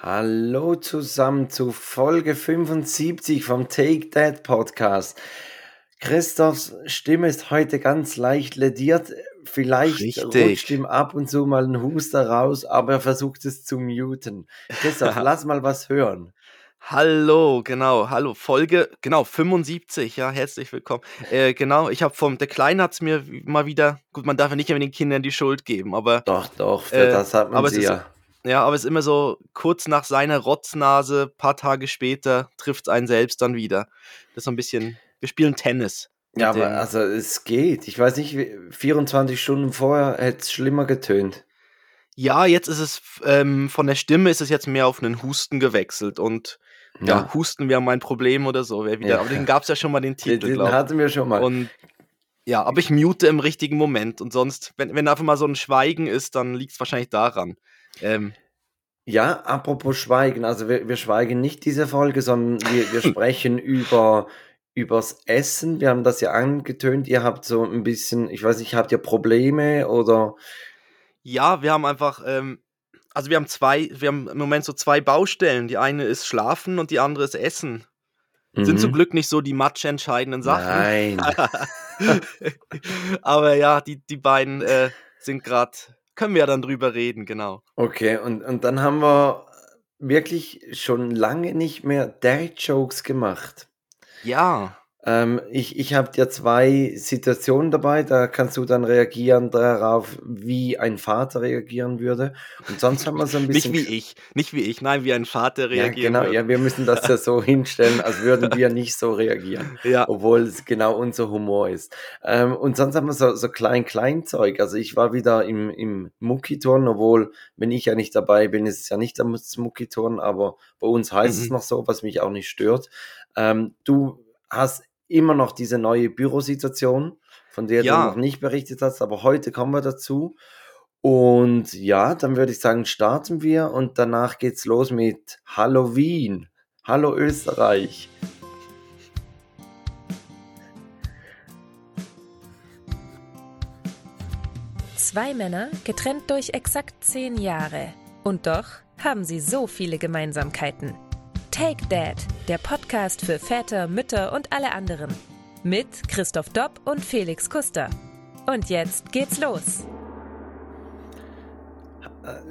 Hallo zusammen zu Folge 75 vom Take That Podcast. Christophs Stimme ist heute ganz leicht lediert. Vielleicht Richtig. rutscht ihm ab und zu mal ein Huster raus, aber er versucht es zu muten. Christoph, lass mal was hören. Hallo, genau, hallo, Folge, genau, 75, ja, herzlich willkommen. Äh, genau, ich habe vom, der Kleine hat es mir mal wieder, gut, man darf ja nicht immer den Kindern die Schuld geben, aber, Doch, doch, für Äh, das hat man aber sie ist- ja. ja, aber es ist immer so, kurz nach seiner Rotznase, paar Tage später, trifft es einen selbst dann wieder. Das ist so ein bisschen, wir spielen Tennis. Ja, aber also es geht. Ich weiß nicht, wie- 24 Stunden vorher hätte es schlimmer getönt. Ja, jetzt ist es, ähm, von der Stimme ist es jetzt mehr auf einen Husten gewechselt und, ja, Husten wäre mein Problem oder so, wäre wieder, Ja. aber den gab es ja schon mal den den, Titel, den ich. hatten wir schon mal. Und ja, aber ich mute im richtigen Moment. Und sonst, wenn, wenn einfach mal so ein Schweigen ist, dann liegt es wahrscheinlich daran. Ähm, Ja, apropos Schweigen, also wir, wir schweigen nicht diese Folge, sondern wir, wir sprechen über übers Essen. Wir haben das ja angetönt, ihr habt so ein bisschen, ich weiß nicht, habt ihr Probleme oder ja, wir haben einfach, ähm, also wir haben zwei, wir haben im Moment so zwei Baustellen. Die eine ist Schlafen und die andere ist Essen. Sind zum Mhm. Glück nicht so die matchentscheidenden Sachen. Nein. aber ja, die, die beiden äh, sind gerade, können wir ja dann drüber reden, genau. Okay, und, und dann haben wir wirklich schon lange nicht mehr Dad-Jokes gemacht. Ja, Ähm, ich ich habe dir zwei Situationen dabei, da kannst du dann reagieren darauf, wie ein Vater reagieren würde. Und sonst haben wir so ein nicht bisschen. wie ich, nicht wie ich, nein, wie ein Vater Ja, reagieren genau, würde. ja, wir müssen das ja so hinstellen, als würden wir nicht so reagieren, Ja, obwohl es genau unser Humor ist. Ähm, und sonst haben wir so, so klein-klein-Zeug. Also ich war wieder im, im Muckiturn, obwohl, wenn ich ja nicht dabei bin, ist es ja nicht das Muckiturn, aber bei uns heißt es Mhm. noch so, was mich auch nicht stört. Ähm, du hast immer noch diese neue Bürosituation, von der Ja. du noch nicht berichtet hast, aber heute kommen wir dazu. Und ja, dann würde ich sagen, starten wir und danach geht's los mit Halloween. Hallo Österreich. Zwei Männer, getrennt durch exakt zehn Jahre. Und doch haben sie so viele Gemeinsamkeiten. Take Dad, der Podcast für Väter, Mütter und alle anderen. Mit Christoph Dopp und Felix Kuster. Und jetzt geht's los.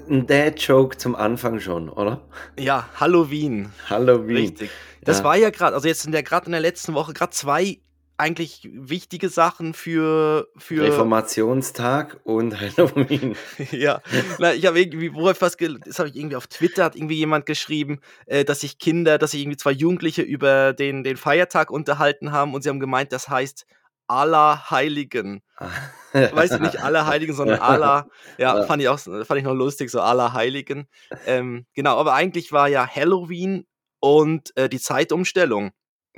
Ein Dad-Joke zum Anfang schon, oder? ja, Halloween. Halloween. Richtig. Das Ja. war ja gerade, also jetzt sind ja gerade in der letzten Woche gerade zwei eigentlich wichtige Sachen für für Reformationstag und Halloween. ja. Na, ich habe irgendwie, wo ich fast, das habe ich irgendwie auf Twitter hat irgendwie jemand geschrieben, äh, dass sich Kinder, dass sich irgendwie zwei Jugendliche über den den Feiertag unterhalten haben und sie haben gemeint, das heißt Allerheiligen. Weißt du, nicht Allerheiligen, sondern aller. Ja, fand ich auch, fand ich noch lustig, so Allerheiligen. Ähm, genau, aber eigentlich war ja Halloween und äh, die Zeitumstellung.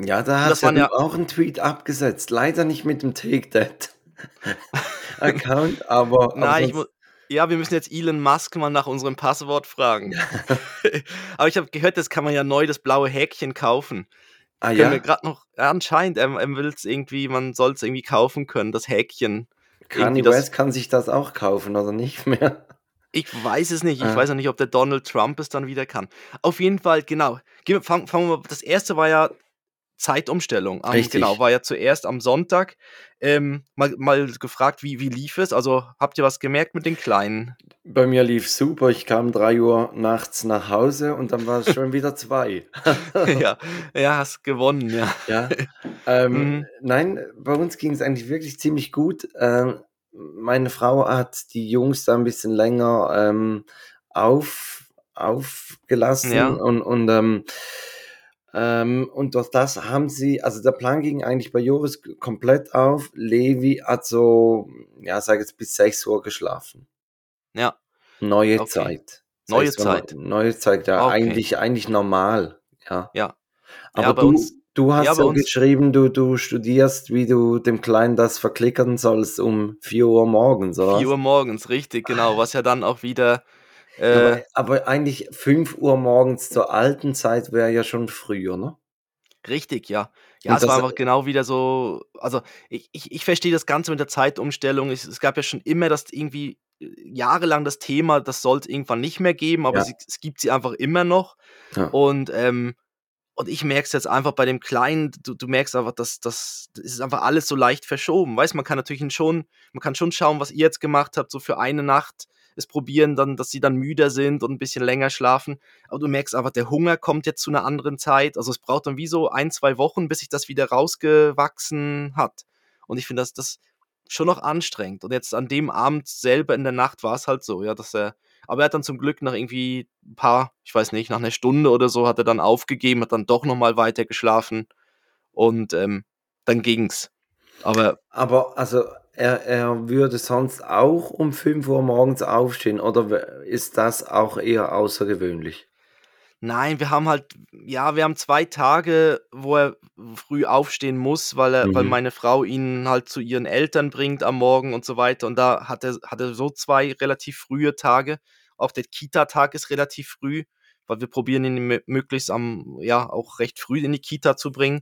Ja, da hast ja ja- auch einen Tweet abgesetzt. Leider nicht mit dem Take That Account, aber, aber Nein, mu ja, wir müssen jetzt Elon Musk mal nach unserem Passwort fragen. Aber ich habe gehört, das kann man ja neu das blaue Häkchen kaufen. ah, Können ja, wir gerade noch ja, anscheinend, er, er will es irgendwie, man soll es irgendwie kaufen können, das Häkchen. Kanye West kann sich das auch kaufen, oder nicht mehr? Ich weiß es nicht. Ich Ah. weiß auch nicht, ob der Donald Trump es dann wieder kann. Auf jeden Fall, genau. Fangen wir mal. Das erste war ja Zeitumstellung. Am, Richtig. Genau, war ja zuerst am Sonntag. Ähm, mal, mal gefragt, wie, wie lief es? Also habt ihr was gemerkt mit den Kleinen? Bei mir lief super. Ich kam 3 Uhr nachts nach Hause und dann war es schon wieder 2. ja, ja, hast gewonnen, ja. Ja. Ähm, Mhm. Nein, bei uns ging es eigentlich wirklich ziemlich gut. Ähm, meine Frau hat die Jungs da ein bisschen länger ähm, auf, aufgelassen Ja. und, und, ähm, und durch das haben sie, also der Plan ging eigentlich bei Joris komplett auf. Levi hat so, ja, sag jetzt bis 6 Uhr geschlafen. Ja, Neue Okay. Zeit. Neue 6 Uhr, Zeit. Neue Zeit, ja, Okay. eigentlich, eigentlich normal. Ja. ja. Aber Ja, du, uns- du hast ja, so geschrieben, du, du studierst, wie du dem Kleinen das verklickern sollst um 4 Uhr morgens, oder? 4 Uhr morgens, richtig, genau. Was ja dann auch wieder. Aber, Äh, aber eigentlich 5 Uhr morgens zur alten Zeit wäre ja schon früher, ne? Richtig, ja. Ja, Und es war einfach genau wieder so also, ich ich ich verstehe das Ganze mit der Zeitumstellung. Es es gab ja schon immer das irgendwie, äh, jahrelang das Thema, das soll's irgendwann nicht mehr geben, aber Ja. sie es gibt sie einfach immer noch. Ja. Und, ähm und ich merke es jetzt einfach bei dem Kleinen, du du merkst einfach, dass das ist einfach alles so leicht verschoben. Weißt, man kann natürlich schon man kann schon schauen, was ihr jetzt gemacht habt, so für eine Nacht es probieren dann, dass sie dann müder sind und 'n bisschen länger schlafen. Aber du merkst einfach, der Hunger kommt jetzt zu 'ner anderen Zeit. Also, es braucht dann wie so 1, 2 Wochen, bis sich das wieder rausgewachsen hat. Und ich finde das das schon noch anstrengend. Und jetzt an dem Abend selber in der Nacht war's halt so, ja, dass er aber er hat dann zum Glück nach irgendwie 'n paar ich weiß nicht, nach 'ner Stunde oder so hat er dann aufgegeben, hat dann doch noch mal weiter geschlafen und, ähm, dann ging's. Aber Aber also, er er würde sonst auch um 5:00 morgens aufstehen oder ist das auch eher außergewöhnlich? Nein, wir haben halt ja, wir haben 2 Tage, wo er früh aufstehen muss, weil er weil Mhm. meine Frau ihn halt zu ihren Eltern bringt am Morgen und so weiter. Und da hat er hat er so 2 relativ frühe Tage. Auch der Kita-Tag ist relativ früh, weil wir probieren ihn mö möglichst am ja, auch recht früh in die Kita zu bringen.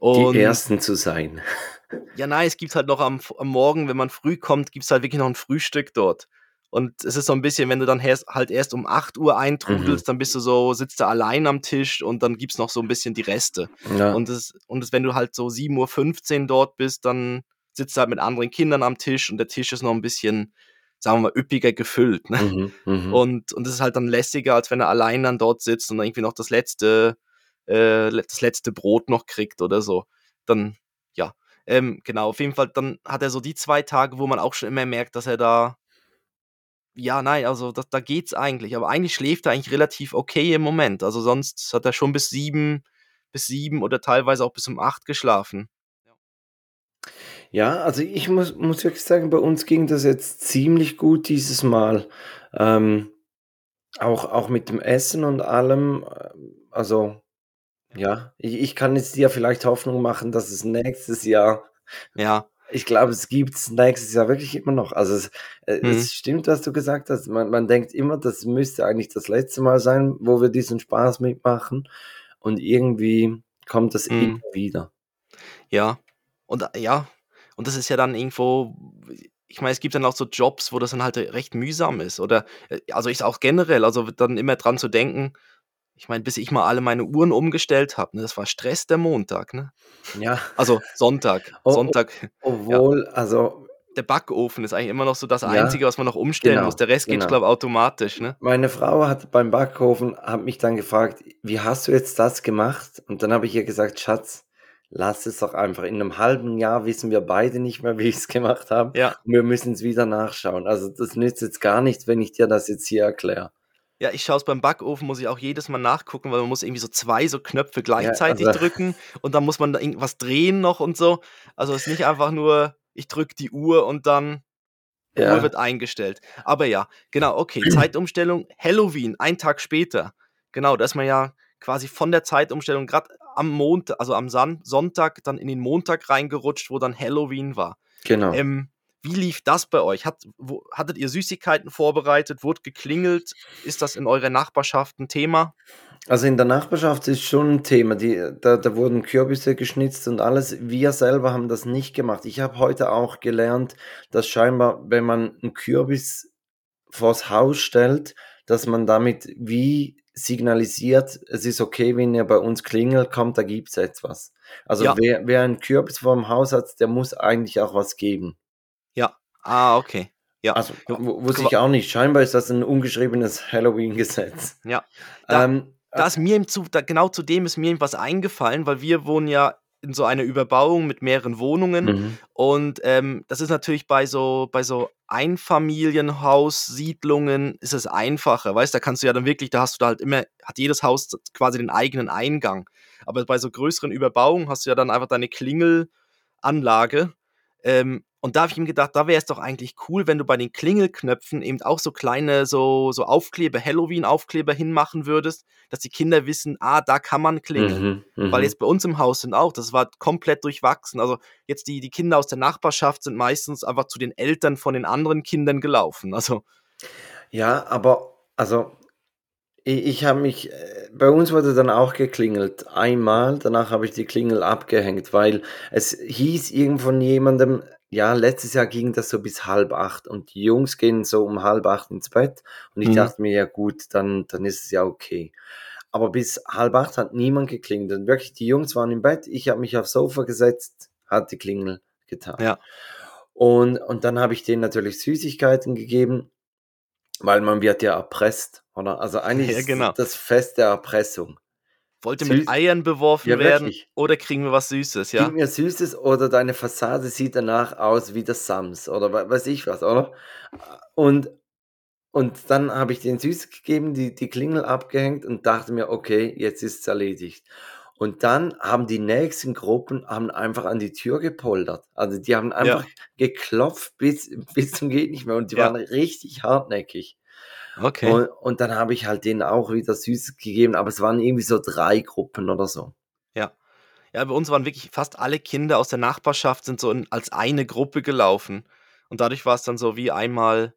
Und Die Ersten zu sein. ja, nein, es gibt halt noch am am Morgen, wenn man früh kommt, gibt's halt wirklich noch 'n Frühstück dort. Und es ist so 'n bisschen, wenn du dann herst halt erst um 8:00 Mhm. eintrudelst, dann bist du so sitzt du allein am Tisch und dann gibt's noch so 'n bisschen die Reste. Ja. Und das und das wenn du halt so 7:15 dort bist, dann sitzt du halt mit anderen Kindern am Tisch und der Tisch ist noch 'n bisschen, sagen wir mal, üppiger gefüllt, ne? Mhm, mhm. Und und das ist halt dann lässiger, als wenn er allein dann dort sitzt und dann irgendwie noch das letzte äh, das letzte Brot noch kriegt oder so. Dann ja, ähm, genau, auf jeden Fall, dann hat er so die 2 Tage, wo man auch schon immer merkt, dass er da ja, nein, also da da geht's eigentlich. Aber eigentlich schläft er eigentlich relativ okay im Moment. Also, sonst hat er schon bis 7 bis 7 oder teilweise auch bis um 8 geschlafen. Ja. Also ich muss muss wirklich sagen, bei uns ging das jetzt ziemlich gut dieses Mal. Ähm, auch auch mit dem Essen und allem. Ähm, also, ja, ich ich kann jetzt dir vielleicht Hoffnung machen, dass es nächstes Jahr Ja. ich glaube, es gibt's nächstes Jahr wirklich immer noch. Also, es äh, Mhm. es stimmt, was du gesagt hast. Man man denkt immer, das müsste eigentlich das letzte Mal sein, wo wir diesen Spaß mitmachen und irgendwie kommt das immer Mhm. wieder. Ja. Und a ja, und das ist ja dann irgendwo ich meine, es gibt dann auch so Jobs, wo das dann halt recht mühsam ist oder äh, also ich auch generell, also dann immer dran zu denken ich meine, bis ich mal alle meine Uhren umgestellt habe, ne, das war Stress der Montag, ne? Ja. Also Sonntag. O o Sonntag, ja. obwohl, also Der Backofen ist eigentlich immer noch so das Ja, Einzige, was man noch umstellen genau, muss. Der Rest geht, genau. glaube automatisch, ne? Meine Frau hat beim Backofen hat mich dann gefragt: „Wie hast du jetzt das gemacht?“ Und dann habe ich ihr gesagt: „Schatz, lass es doch einfach. In 'nem halben Jahr wissen wir beide nicht mehr, wie ich's gemacht habe Ja. und wir müssen's wieder nachschauen. Also, das nützt jetzt gar nichts, wenn ich dir das jetzt hier erkläre.“ Ja, ich schaue es beim Backofen muss ich auch jedes Mal nachgucken, weil man muss irgendwie so 2 so Knöpfe Ja, gleichzeitig also drücken und dann muss man da irgendwas drehen noch und so. Also, es ist nicht einfach nur, ich drücke die Uhr und dann Uhr Ja. wird eingestellt. Aber ja, genau, okay, Zeitumstellung, Halloween, ein Tag später. Genau, da ist man ja quasi von der Zeitumstellung grad am Mont also am Sonntag dann in den Montag reingerutscht, wo dann Halloween war. Genau. Ähm, wie lief das bei euch? Hat wo hattet ihr Süßigkeiten vorbereitet? Wurde geklingelt? Ist das in eurer Nachbarschaft 'n Thema? Also, in der Nachbarschaft ist schon 'n Thema. Die da da wurden Kürbisse geschnitzt und alles. Wir selber haben das nicht gemacht. Ich habe heute auch gelernt, dass scheinbar, wenn man 'n Kürbis vors Haus stellt, dass man damit wie signalisiert: „Es ist okay, wenn ihr bei uns klingelt, kommt, da gibt's etwas.“ Also, Ja. wer wer 'n Kürbis vorm Haus hat, der muss eigentlich auch was geben. Ah, okay. Ja. Also, wusste ich auch nicht. Scheinbar ist das 'n ungeschriebenes Halloween-Gesetz. Ja. Da Ähm, da ist mir im Zu da genau zu dem ist mir was eingefallen, weil wir wohnen ja in so einer Überbauung mit mehreren Wohnungen Mhm. und, ähm, das ist natürlich bei so bei so Einfamilienhaus-Siedlungen ist es einfacher, weißt? Da kannst du ja dann wirklich da hast du da halt immer hat jedes Haus quasi den eigenen Eingang. Aber bei so größeren Überbauungen hast du ja dann einfach deine Klingelanlage. Ähm, und da habe ich mir gedacht, da wäre es doch eigentlich cool, wenn du bei den Klingelknöpfen eben auch so kleine so so Aufkleber Halloween-Aufkleber hinmachen würdest, dass die Kinder wissen: „Ah, da kann man klingeln.“ Mhm, Weil mhm. jetzt bei uns im Haus sind auch das war komplett durchwachsen. Also, jetzt die die Kinder aus der Nachbarschaft sind meistens einfach zu den Eltern von den anderen Kindern gelaufen. Also Ja, aber also, i ich habe mich, äh bei uns wurde dann auch geklingelt. Einmal, danach habe ich die Klingel abgehängt, weil es hieß irgend von jemandem, ja, letztes Jahr ging das so bis halb acht und die Jungs gehen so um halb acht ins Bett und ich Mhm. dachte mir, ja gut, dann, dann ist es ja okay. Aber bis halb acht hat niemand geklingelt und wirklich, die Jungs waren im Bett, ich habe mich aufs Sofa gesetzt, hat die Klingel getan. Ja. Und, und dann habe ich denen natürlich Süßigkeiten gegeben, weil man wird ja erpresst, oder? Also eigentlich Ja, ist genau. das Fest der Erpressung. Wollte Süß. mit Eiern beworfen Ja, werden wirklich. oder kriegen wir was Süßes, ja? Gib mir Süßes oder deine Fassade sieht danach aus wie das Sams oder we- weiß ich was, oder? Und, und dann habe ich den Süßes gegeben, die, die Klingel abgehängt und dachte mir, okay, jetzt ist es erledigt. Und dann haben die nächsten Gruppen haben einfach an die Tür gepoltert. Also die haben einfach geklopft bis, bis zum geht nicht mehr und die Ja. waren richtig hartnäckig. Okay. Und, und dann habe ich halt denen auch wieder Süßes gegeben, aber es waren irgendwie so drei Gruppen oder so. Ja, bei uns waren wirklich fast alle Kinder aus der Nachbarschaft sind so in, als eine Gruppe gelaufen. Und dadurch war es dann so wie einmal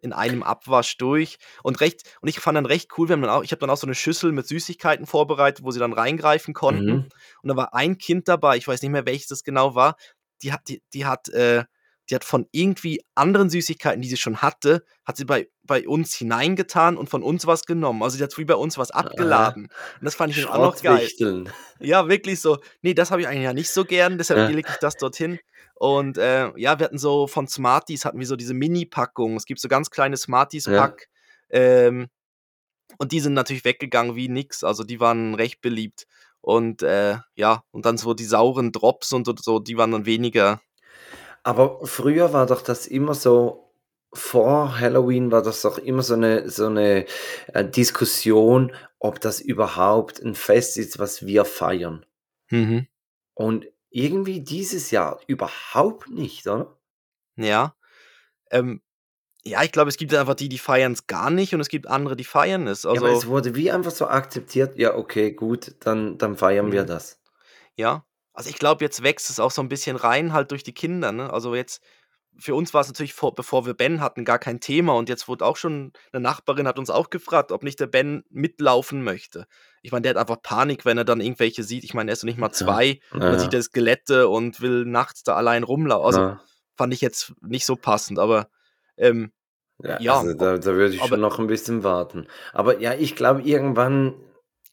in einem Abwasch durch. Und recht, und ich fand dann recht cool, wir haben dann auch, ich habe dann auch so eine Schüssel mit Süßigkeiten vorbereitet, wo sie dann reingreifen konnten. Mhm. Und da war ein Kind dabei, ich weiß nicht mehr, welches das genau war, die hat, die, die hat, äh, die hat von irgendwie anderen Süßigkeiten, die sie schon hatte, hat sie bei, bei uns hineingetan und von uns was genommen. Also sie hat wie bei uns was abgeladen. Und das fand ich auch noch geil. Ja, wirklich so. Nee, das habe ich eigentlich ja nicht so gern, deshalb Ja. lege ich das dorthin. Und äh, ja, wir hatten so von Smarties hatten wir so diese Mini-Packungen. Es gibt so ganz kleine Ja. Smarties-Pack. Ähm, und die sind natürlich weggegangen wie nix. Also die waren recht beliebt. Und äh, ja, und dann so die sauren Drops und so, die waren dann weniger. Aber früher war doch das immer so, vor Halloween war das doch immer so eine, so eine äh, Diskussion, ob das überhaupt ein Fest ist, was wir feiern. Mhm. Und irgendwie dieses Jahr überhaupt nicht, oder? Ja. Ähm, ja, ich glaube, es gibt einfach die, die feiern es gar nicht und es gibt andere, die feiern es. ja, aber Also, es wurde wie einfach so akzeptiert, ja, okay, gut, dann, dann feiern wir Mhm. das. Ja, also ich glaube, jetzt wächst es auch so ein bisschen rein, halt durch die Kinder, ne? Also jetzt, für uns war es natürlich, vor, bevor wir Ben hatten, gar kein Thema und jetzt wurde auch schon, eine Nachbarin hat uns auch gefragt, ob nicht der Ben mitlaufen möchte. Ich meine, der hat einfach Panik, wenn er dann irgendwelche sieht. Ich meine, er ist noch nicht mal Ja, zwei, und dann ja, sieht er Skelette und will nachts da allein rumlaufen. Also ja. fand ich jetzt nicht so passend, aber ähm, Ja, ja, also da, da würde ich aber schon noch ein bisschen warten. Aber ja, ich glaube, irgendwann,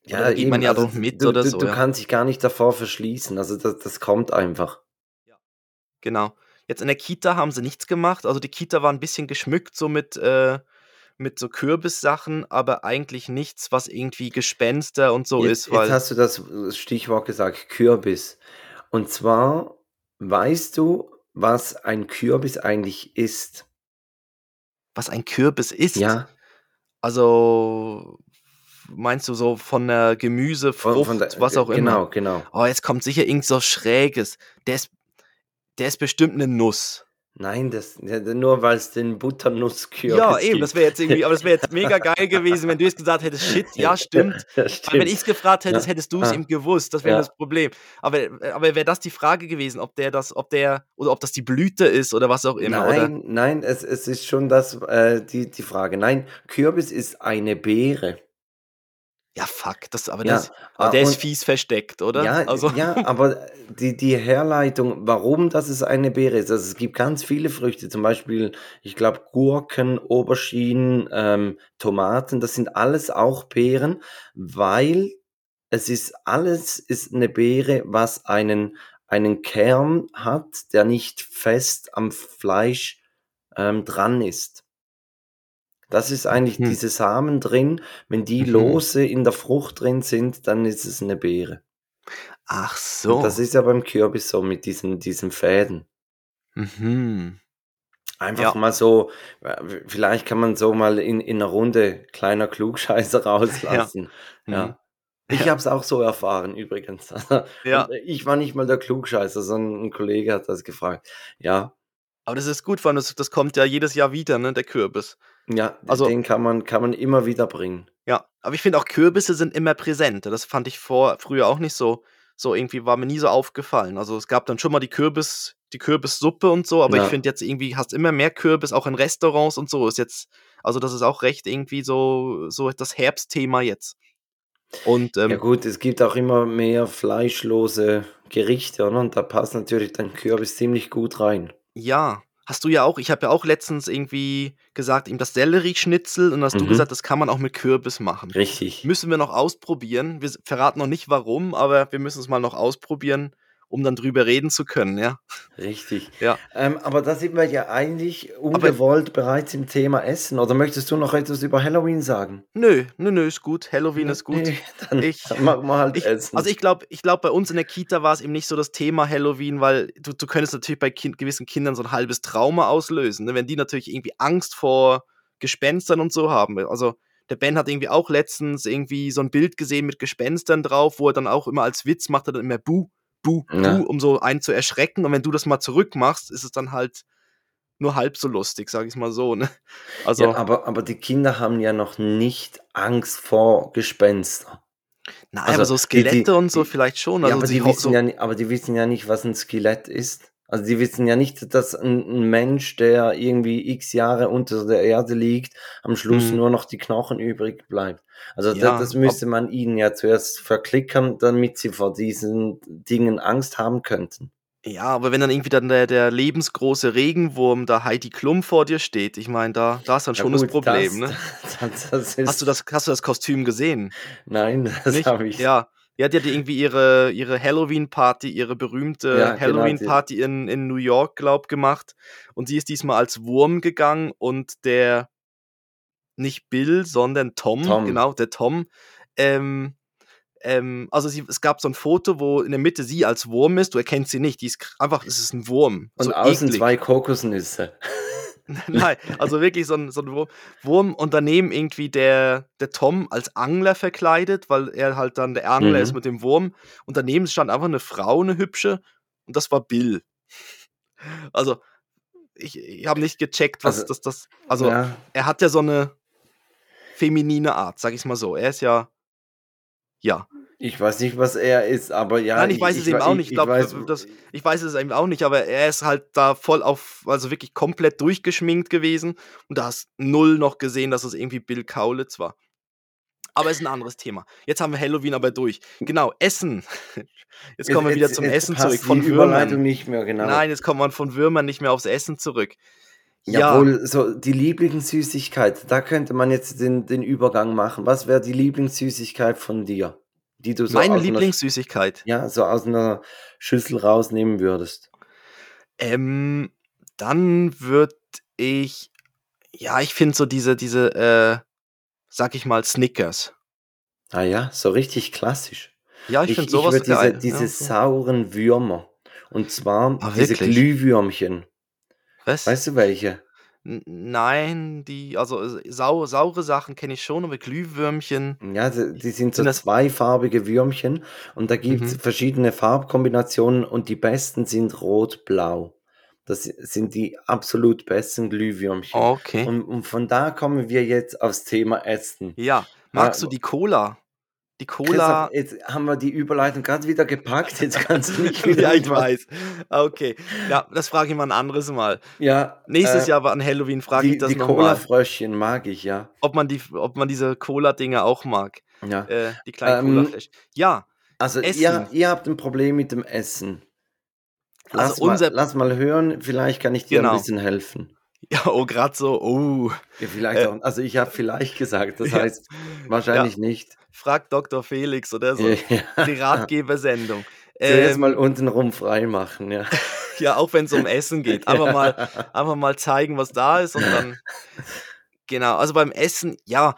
ja, da geht man eben, ja also doch mit du, oder du, so, du ja. kannst dich gar nicht davor verschließen. Also das, das kommt einfach. Ja, genau. Jetzt in der Kita haben sie nichts gemacht. Also die Kita war ein bisschen geschmückt, so mit, äh, mit so Kürbissachen, aber eigentlich nichts, was irgendwie Gespenster und so Jetzt, ist, jetzt hast du das Stichwort gesagt, Kürbis. Und zwar, weißt du, was ein Kürbis eigentlich ist? was ein Kürbis ist. Ja, Also meinst du so von der Gemüse, von, von Frucht, der, was auch immer? genau, genau. Oh, jetzt kommt sicher irgend so Schräges. Der ist, der ist bestimmt eine Nuss. Nein, das ja, nur weil es den Ja, Butternuss-Kürbis eben, das wäre jetzt irgendwie, aber das wäre jetzt mega geil gewesen, wenn du jetzt gesagt hättest, shit, ja, stimmt. Ja, Weil wenn stimmt. ich es gefragt hättest, Ja, hättest du es ah, ihm gewusst. Das wäre ja. das Problem. Aber, aber wäre das die Frage gewesen, ob der das, ob der, oder ob das die Blüte ist oder was auch immer, oder? Nein, nein, es, es ist schon das, äh, die, die Frage. Nein, Kürbis ist eine Beere. Ja, fuck, das, aber, Ja, das, aber ah, der ist fies versteckt, oder? ja, Also, ja, aber die, die Herleitung, warum das es eine Beere ist, also es gibt ganz viele Früchte, zum Beispiel, ich glaube, Gurken, Auberginen, ähm, Tomaten, das sind alles auch Beeren, weil es ist alles ist eine Beere, was einen, einen Kern hat, der nicht fest am Fleisch ähm, dran ist. Das ist eigentlich hm, diese Samen drin. Wenn die mhm. lose in der Frucht drin sind, dann ist es eine Beere. Ach Und das so. ist ja beim Kürbis so mit diesen, diesen Fäden. Mhm. Einfach Ja, mal so, äh, vielleicht kann man so mal in, in einer Runde kleiner Klugscheißer ja, rauslassen. mhm. Ja. Ich ja, habe es auch so erfahren übrigens. Und ja. ich war nicht mal der Klugscheißer, sondern ein Kollege hat das gefragt. Ja, Aber das ist gut, allem, das, das kommt ja jedes Jahr wieder, ne, der Kürbis. Ja, Also, den kann man, kann man immer wieder bringen. Ja, aber ich finde auch Kürbisse sind immer präsent. Das fand ich vor früher auch nicht so so irgendwie war mir nie so aufgefallen. Also, es gab dann schon mal die Kürbis die Kürbissuppe und so, aber ich Ja. finde jetzt irgendwie hast immer mehr Kürbis, auch in Restaurants und so. Ist jetzt also, das ist auch recht irgendwie so so das Herbstthema jetzt. Und Ja ähm, gut, es gibt auch immer mehr fleischlose Gerichte, oder? Und da passt natürlich dann Kürbis ziemlich gut rein. ja, hast du ja auch, ich habe ja auch letztens irgendwie gesagt, ihm das Sellerieschnitzel und hast du Mhm. gesagt, das kann man auch mit Kürbis machen. Richtig. Müssen wir noch ausprobieren. Wir verraten noch nicht warum, aber wir müssen es mal noch ausprobieren, um dann drüber reden zu können, ja. Richtig. Ja. Ähm, aber da sind wir ja eigentlich ungewollt bereits im Thema Essen. Oder möchtest du noch etwas über Halloween sagen? Nö, nö, nö, ist gut. Halloween ist gut. Nee, dann, Ich- dann machen wir halt Ich, Essen. also ich glaube, ich glaub, bei uns in der Kita war es eben nicht so das Thema Halloween, weil du, du könntest natürlich bei kind, gewissen Kindern so ein halbes Trauma auslösen, ne? wenn die natürlich irgendwie Angst vor Gespenstern und so haben. Also der Ben hat irgendwie auch letztens irgendwie so ein Bild gesehen mit Gespenstern drauf, wo er dann auch immer als Witz macht, er dann immer Bu, Bu, Bu, Ja. um so einen zu erschrecken. Und wenn du das mal zurückmachst, ist es dann halt nur halb so lustig, sag ich mal so. Ne? Also ja, aber, aber die Kinder haben ja noch nicht Angst vor Gespenster. na, also aber so die- die- Skelette und so die- vielleicht schon. ja, Also aber, sie die wissen so, ja, aber die wissen ja nicht, was ein Skelett ist. Also die wissen ja nicht, dass ein, Mensch, der irgendwie x Jahre unter der Erde liegt, am Schluss Mhm. nur noch die Knochen übrig bleibt. Also Ja, das, das müsste man ihnen ja zuerst verklickern, damit sie vor diesen Dingen Angst haben könnten. Ja, aber wenn dann irgendwie dann der, der lebensgroße Regenwurm da Heidi Klum vor dir steht, ich meine, da, da ist dann Ja schon das gut, Problem, das, ne? Das, ist, Hast du das, hast du das Kostüm gesehen? Nein, das habe ich. Ja. Ja, die hat ja irgendwie ihre, ihre Halloween-Party, ihre berühmte Ja, genau, Halloween-Party in, in New York, glaub, gemacht. Und sie ist diesmal als Wurm gegangen und der, nicht Bill, sondern Tom, Tom. genau, der Tom, ähm, ähm, also sie, es gab so ein Foto, wo in der Mitte sie als Wurm ist, du erkennst sie nicht, die ist einfach, es ist ein Wurm. Und so außen eklig. zwei Kokosnüsse. Nein, also wirklich so ein, so ein Wurm, Wurm und daneben irgendwie der, der Tom als Angler verkleidet, weil er halt dann der Angler Mhm. ist mit dem Wurm. Und daneben stand einfach eine Frau, eine hübsche, und das war Bill. Also, ich, ich habe nicht gecheckt, was Also, das, das. Also, ja, er hat ja so eine feminine Art, sag ich mal so. Er ist ja. Ja. Ich weiß nicht, was er ist, aber ja. Nein, ich weiß es eben wa- auch nicht. Ich glaube, weiß, das, ich weiß es eben auch nicht, aber er ist halt da voll auf, also wirklich komplett durchgeschminkt gewesen und da hast null noch gesehen, dass es irgendwie Bill Kaulitz war. Aber ist ein anderes Thema. Jetzt haben wir Halloween aber durch. Genau, Essen. Jetzt kommen wir wieder zum Essen passt zurück. Von die Überleitung Würmern. nicht mehr, genau. Nein, jetzt kommt man von Würmern nicht mehr aufs Essen zurück. Ja, Jawohl, so die Lieblingssüßigkeit, da könnte man jetzt den, den Übergang machen. Was wäre die Lieblingssüßigkeit von dir? Die du so meine aus einer, Lieblingssüßigkeit. ja, so aus einer Schüssel rausnehmen würdest. Ähm, dann würde ich, ja, ich finde so diese, diese, äh, sag ich mal, Snickers. Ah ja, so richtig klassisch. Ja, ich, Ich, finde ich sowas würde diese, geil. diese ja, so. sauren Würmer. Und zwar Ah, diese? Glühwürmchen. Was? Weißt du welche? N- Nein, die, also äh, sau, saure Sachen kenne ich schon, aber Glühwürmchen. Ja, die, die sind so Sind zweifarbige Würmchen und da gibt es Mhm. verschiedene Farbkombinationen und die besten sind rot-blau. Das sind die absolut besten Glühwürmchen. Okay. Und, und von da kommen wir jetzt aufs Thema Essen. Ja, magst Ja, du die Cola? Die Cola. Christoph, jetzt haben wir die Überleitung gerade wieder gepackt, jetzt kannst du nicht wieder. ja, ich weiß. Okay. Ja, das frage ich mal ein anderes Mal. Ja, Nächstes äh, Jahr an Halloween frage ich die, das die nochmal. Cola-Fröschchen mag ich, ja. Ob man, die, ob man diese Cola-Dinger auch mag. ja. Äh, die kleinen Ähm, Cola-Flash. Ja, Also ihr, ihr habt ein Problem mit dem Essen. Lass, Also unser- mal, lass mal hören, vielleicht kann ich dir Genau. ein bisschen helfen. ja, oh, gerade so. Oh. Ja, vielleicht Äh, auch, also ich habe vielleicht gesagt, das Ja. heißt wahrscheinlich nicht. Frag Dr. Felix oder so. Ja. Die Ratgebersendung. Zuerst Ähm, mal untenrum frei machen, ja. Ja, auch wenn es um Essen geht. Einfach, Ja. mal, einfach mal zeigen, was da ist und dann. Genau, also beim Essen, ja,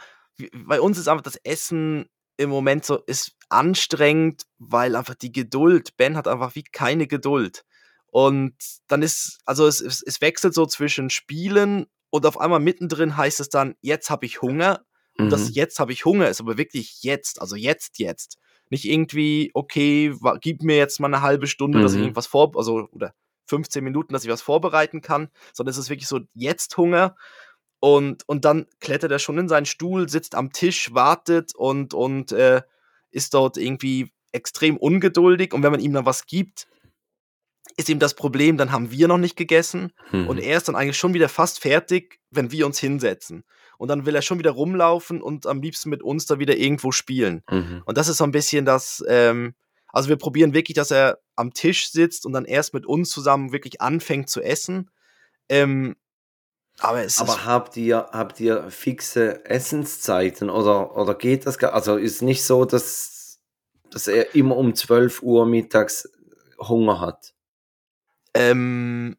bei uns ist einfach das Essen im Moment so, ist anstrengend, weil einfach die Geduld, Ben hat einfach wie keine Geduld. Und dann ist, also es, es, es wechselt so zwischen Spielen und auf einmal mittendrin heißt es dann, jetzt habe ich Hunger. Und das Mhm. jetzt habe ich Hunger ist aber wirklich jetzt, also jetzt, jetzt. Nicht irgendwie, okay, gib mir jetzt mal eine halbe Stunde, dass ich Mhm. irgendwas vor, also, oder 15 Minuten, dass ich was vorbereiten kann, sondern es ist wirklich so, jetzt Hunger. Und, und dann klettert er schon in seinen Stuhl, sitzt am Tisch, wartet und, und äh, ist dort irgendwie extrem ungeduldig. Und wenn man ihm dann was gibt, ist ihm das Problem, dann haben wir noch nicht gegessen. Mhm. Und er ist dann eigentlich schon wieder fast fertig, wenn wir uns hinsetzen. Und dann will er schon wieder rumlaufen und am liebsten mit uns da wieder irgendwo spielen. Mhm. Und das ist so ein bisschen das, ähm, also wir probieren wirklich, dass er am Tisch sitzt und dann erst mit uns zusammen wirklich anfängt zu essen. Ähm, aber es ist, Aber habt ihr, habt ihr fixe Essenszeiten oder, oder geht das gar? Also ist nicht so, dass, dass er immer um 12 Uhr mittags Hunger hat. ähm,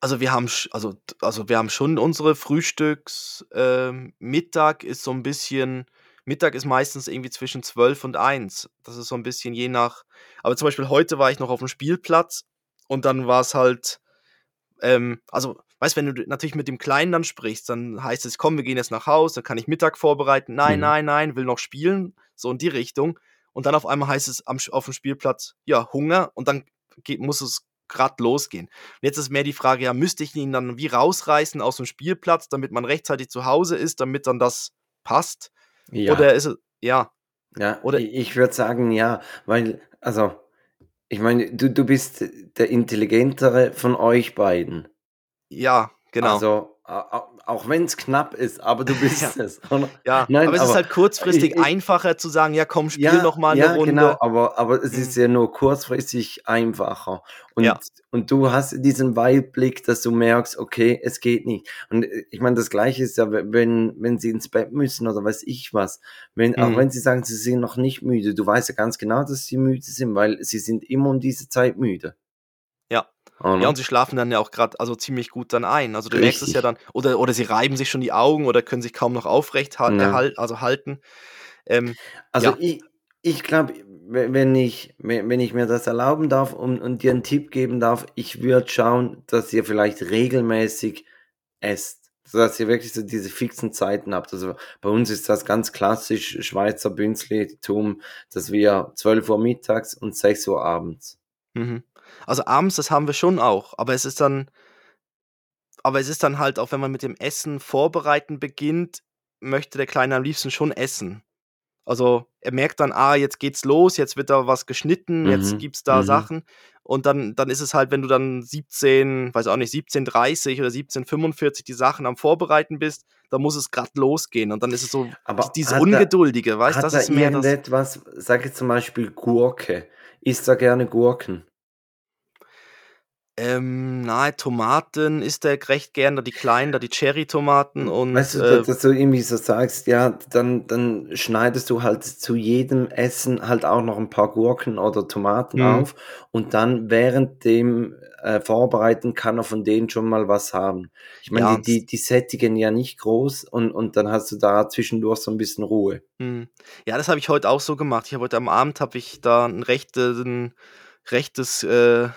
also wir haben, also, also wir haben schon unsere Frühstücks, ähm, Mittag ist so ein bisschen, Mittag ist meistens irgendwie zwischen 12 und 1. Das ist so ein bisschen je nach, aber zum Beispiel heute war ich noch auf dem Spielplatz und dann war es halt, ähm, also, weißt wenn du natürlich mit dem Kleinen dann sprichst, dann heißt es, komm, wir gehen jetzt nach Haus, dann kann ich Mittag vorbereiten. Nein, Mhm. nein, nein, will noch spielen, so in die Richtung. Und dann auf einmal heißt es am, auf dem Spielplatz, ja, Hunger und dann geht, muss es grad losgehen. Und jetzt ist mehr die Frage, ja, müsste ich ihn dann wie rausreißen aus dem Spielplatz, damit man rechtzeitig zu Hause ist, damit dann das passt? Ja. Oder ist es, ja, Ja, Oder- ich, würde sagen ja, weil, also, ich meine, du, du bist der intelligentere von euch beiden. ja, genau. Also, auch wenn es knapp ist, aber du bist Ja. es. ja, nein, aber es ist aber halt kurzfristig ich- ich- einfacher zu sagen, ja, komm, spiel Ja, noch mal ja, eine Runde. genau, aber, aber es Mhm. ist ja nur kurzfristig einfacher. Und, Ja. und du hast diesen Weitblick, dass du merkst, okay, es geht nicht. Und äh, ich meine, das Gleiche ist ja, wenn, wenn sie ins Bett müssen oder weiß ich was. Wenn, Auch Mhm. wenn sie sagen, sie sind noch nicht müde, du weißt ja ganz genau, dass sie müde sind, weil sie sind immer um diese Zeit müde. Ja. Oder? Ja, und sie schlafen dann ja auch gerade also ziemlich gut dann ein. Also du merkst es Richtig. ja dann, oder, oder sie reiben sich schon die Augen oder können sich kaum noch aufrecht halten, Ja. erhal- also halten. Ähm, Also Ja. ich, ich glaube, wenn ich, wenn ich mir das erlauben darf und, und dir einen Tipp geben darf, ich würde schauen, dass ihr vielleicht regelmäßig esst. Sodass ihr wirklich so diese fixen Zeiten habt. Also bei uns ist das ganz klassisch Schweizer Bünzlitum, dass wir 12 Uhr mittags und 6 Uhr abends. mhm. Also abends, das haben wir schon auch, aber es ist dann, aber es ist dann halt auch, wenn man mit dem Essen vorbereiten beginnt, möchte der Kleine am liebsten schon essen. Also er merkt dann, ah, jetzt geht's los, jetzt wird da was geschnitten, jetzt Mhm, gibt's da mhm. Sachen. Und dann, dann ist es halt, wenn du dann 17, weiß auch nicht, 17.30 oder 17.45 die Sachen am Vorbereiten bist, dann muss es gerade losgehen. Und dann ist es so Aber dieses Ungeduldige, weißt du, das er ist mehr das. irgendetwas, sag jetzt zum Beispiel Gurke. Isst er gerne Gurken? Ähm, nein, Tomaten isst er recht gern, da die kleinen, da die Cherry-Tomaten und Weißt du, äh, dass, du irgendwie so sagst, ja, dann, dann schneidest du halt zu jedem Essen halt auch noch ein paar Gurken oder Tomaten Mhm. auf und dann während dem äh, Vorbereiten kann er von denen schon mal was haben. Ich meine, Ja, die, die, die sättigen ja nicht groß und, und dann hast du da zwischendurch so ein bisschen Ruhe. Hm. Ja, das habe ich heute auch so gemacht. Ich habe heute am Abend habe ich da ein rechte, ein rechtes, äh,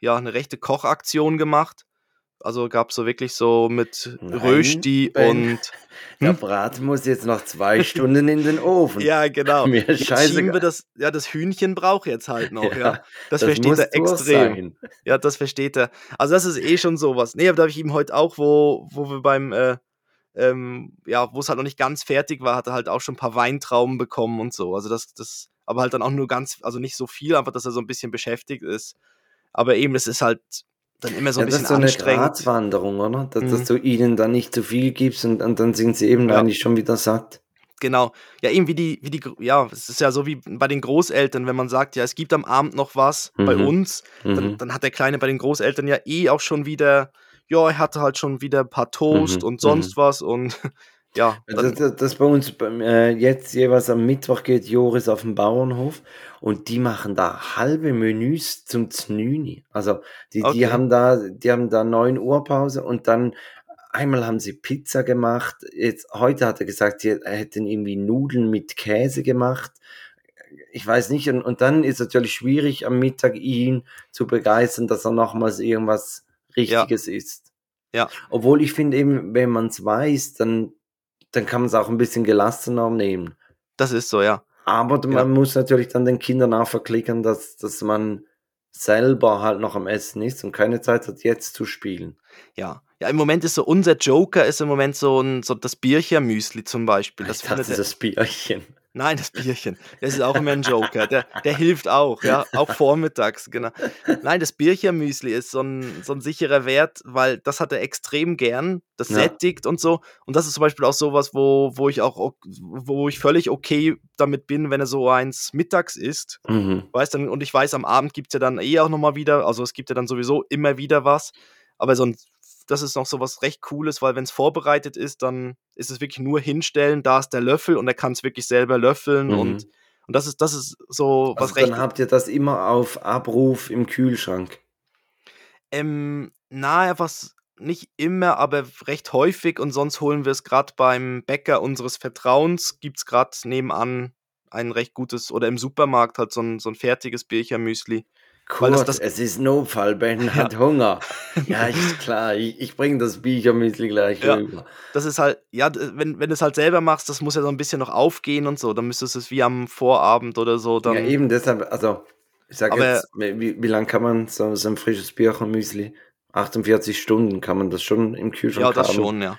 ja, eine rechte Kochaktion gemacht. Also gab so wirklich so mit Nein, Rösti Ben. und Der Braten muss jetzt noch zwei Stunden in den Ofen. Hm? ja, genau. Mir Jetzt schieben scheißegal. wir das, ja, das Hühnchen braucht jetzt halt noch, ja. Ja, Das, das versteht er extrem. sein. Ja, das versteht er. Also das ist eh schon sowas. Nee, aber da habe ich ihm heute auch, wo, wo wir beim, äh, ähm, ja, wo es halt noch nicht ganz fertig war, hat er halt auch schon ein paar Weintrauben bekommen und so. Also das, das, aber halt dann auch nur ganz, also nicht so viel, einfach, dass er so ein bisschen beschäftigt ist. Aber eben, es ist halt dann immer so ein ja, das bisschen ist so eine. Gratwanderung, oder? Dass, Mhm. dass du ihnen dann nicht zu viel gibst und, und dann sind sie eben Ja. eigentlich schon wieder satt. Genau. Ja, eben wie die, wie die, ja, es ist ja so wie bei den Großeltern, wenn man sagt, ja, es gibt am Abend noch was bei Mhm. uns, dann, Mhm. dann hat der Kleine bei den Großeltern ja eh auch schon wieder, ja, er hatte halt schon wieder ein paar Toast Mhm, und sonst was und ja, Das, das, das bei uns äh, jetzt jeweils am Mittwoch geht Joris auf den Bauernhof und die machen da halbe Menüs zum Znüni. Also die, Okay. die haben da, die haben da 9 Uhr Pause und dann einmal haben sie Pizza gemacht. Jetzt heute hat er gesagt, sie hätten irgendwie Nudeln mit Käse gemacht. Ich weiß nicht, und, und dann ist natürlich schwierig am Mittag ihn zu begeistern, dass er nochmals irgendwas Richtiges isst. Ja. Obwohl ich finde eben, wenn man es weiß, dann, dann kann man es auch ein bisschen gelassener nehmen. das ist so, ja. Aber man Ja. muss natürlich dann den Kindern auch verklickern, dass, dass man selber halt noch am Essen ist und keine Zeit hat, jetzt zu spielen. Ja. Ja, im Moment ist so, unser Joker ist im Moment so, ein, so das Bircher-Müsli zum Beispiel. Das ich dachte, das Bierchen. Nein, das Bierchen. Das ist auch immer ein Joker. Der, der hilft auch, ja. Auch vormittags, genau. Nein, das Bierchen-Müsli ist so ein, so ein sicherer Wert, weil das hat er extrem gern. Das Ja. sättigt und so. Und das ist zum Beispiel auch sowas, wo, wo ich auch, wo ich völlig okay damit bin, wenn er so eins mittags isst. Mhm. Weißt dann, und ich weiß, am Abend gibt es ja dann eh auch nochmal wieder, also es gibt ja dann sowieso immer wieder was. Aber so ein, das ist noch so was recht Cooles, weil wenn es vorbereitet ist, dann ist es wirklich nur hinstellen, da ist der Löffel und er kann es wirklich selber löffeln Mhm. und, und das ist, das ist so was Also recht. dann habt ihr das immer auf Abruf im Kühlschrank. Ähm, na, einfach s- nicht immer, aber recht häufig und sonst holen wir es gerade beim Bäcker unseres Vertrauens, gibt es gerade nebenan ein recht gutes, oder im Supermarkt halt so ein, so ein fertiges Birchermüsli. Kurt, das- es ist Notfall, Ben hat Hunger. Ja, ist klar, ich, ich bringe das Büchermüsli gleich Ja. rüber. Das ist halt, ja, wenn, wenn du es halt selber machst, das muss ja so ein bisschen noch aufgehen und so, dann müsstest du es wie am Vorabend oder so dann. ja, eben deshalb, also ich sage Aber- jetzt, wie, wie lange kann man so, so ein frisches Büchermüsli? 48 Stunden kann man das schon im Kühlschrank ja, das haben. schon, ja.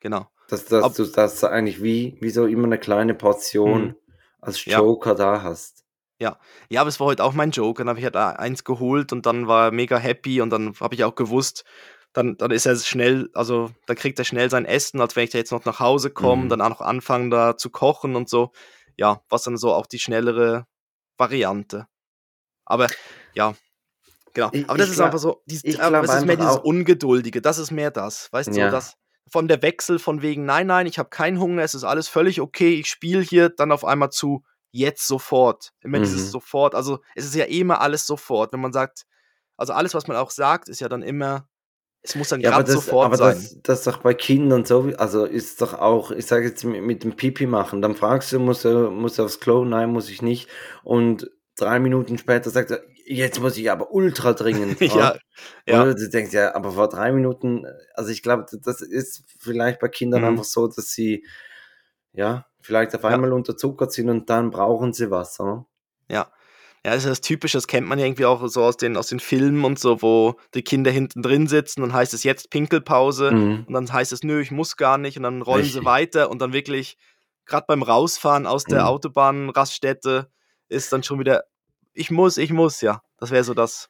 Genau. Dass, dass Ab- du das eigentlich wie, wie so immer eine kleine Portion Mhm. als Ja. Joker da hast. Ja, aber es war heute auch mein Joke. Dann habe ich halt a- eins geholt und dann war er mega happy und dann habe ich auch gewusst, dann, dann ist er schnell, also dann kriegt er schnell sein Essen, als wenn ich da jetzt noch nach Hause komme, Mhm. dann auch noch anfangen da zu kochen und so. Ja, was dann so auch die schnellere Variante. Aber ja, genau. Ich- aber das ich ist glaub- einfach so, dies, ich aber es ist mehr dieses auch- Ungeduldige, das ist mehr das, weißt du, Ja. so das. Von der Wechsel von wegen, nein, nein, ich habe keinen Hunger, es ist alles völlig okay, ich spiele hier, dann auf einmal zu jetzt sofort. Immer Mhm. dieses sofort. Also es ist ja eh immer alles sofort. Wenn man sagt, also alles, was man auch sagt, ist ja dann immer, es muss dann Ja, aber gerade sofort aber sein. das, das ist doch bei Kindern so, also ist doch auch, ich sage jetzt mit, mit dem Pipi machen, dann fragst du, muss er, muss er aufs Klo? Nein, muss ich nicht. Und drei Minuten später sagt er, jetzt muss ich aber ultra dringend. ja, ja, Und du denkst ja, aber vor drei Minuten, also ich glaube, das ist vielleicht bei Kindern Mhm. einfach so, dass sie, ja, vielleicht auf Ja. einmal unterzuckert sind und dann brauchen sie was, oder? ja. Ja, das ist das Typische, das kennt man ja irgendwie auch so aus den, aus den Filmen und so, wo die Kinder hinten drin sitzen und heißt es jetzt Pinkelpause Mhm. und dann heißt es, nö, ich muss gar nicht und dann rollen sie Richtig. weiter und dann wirklich, gerade beim Rausfahren aus der Mhm. Autobahnraststätte, ist dann schon wieder, ich muss, ich muss, ja. Das wäre so das.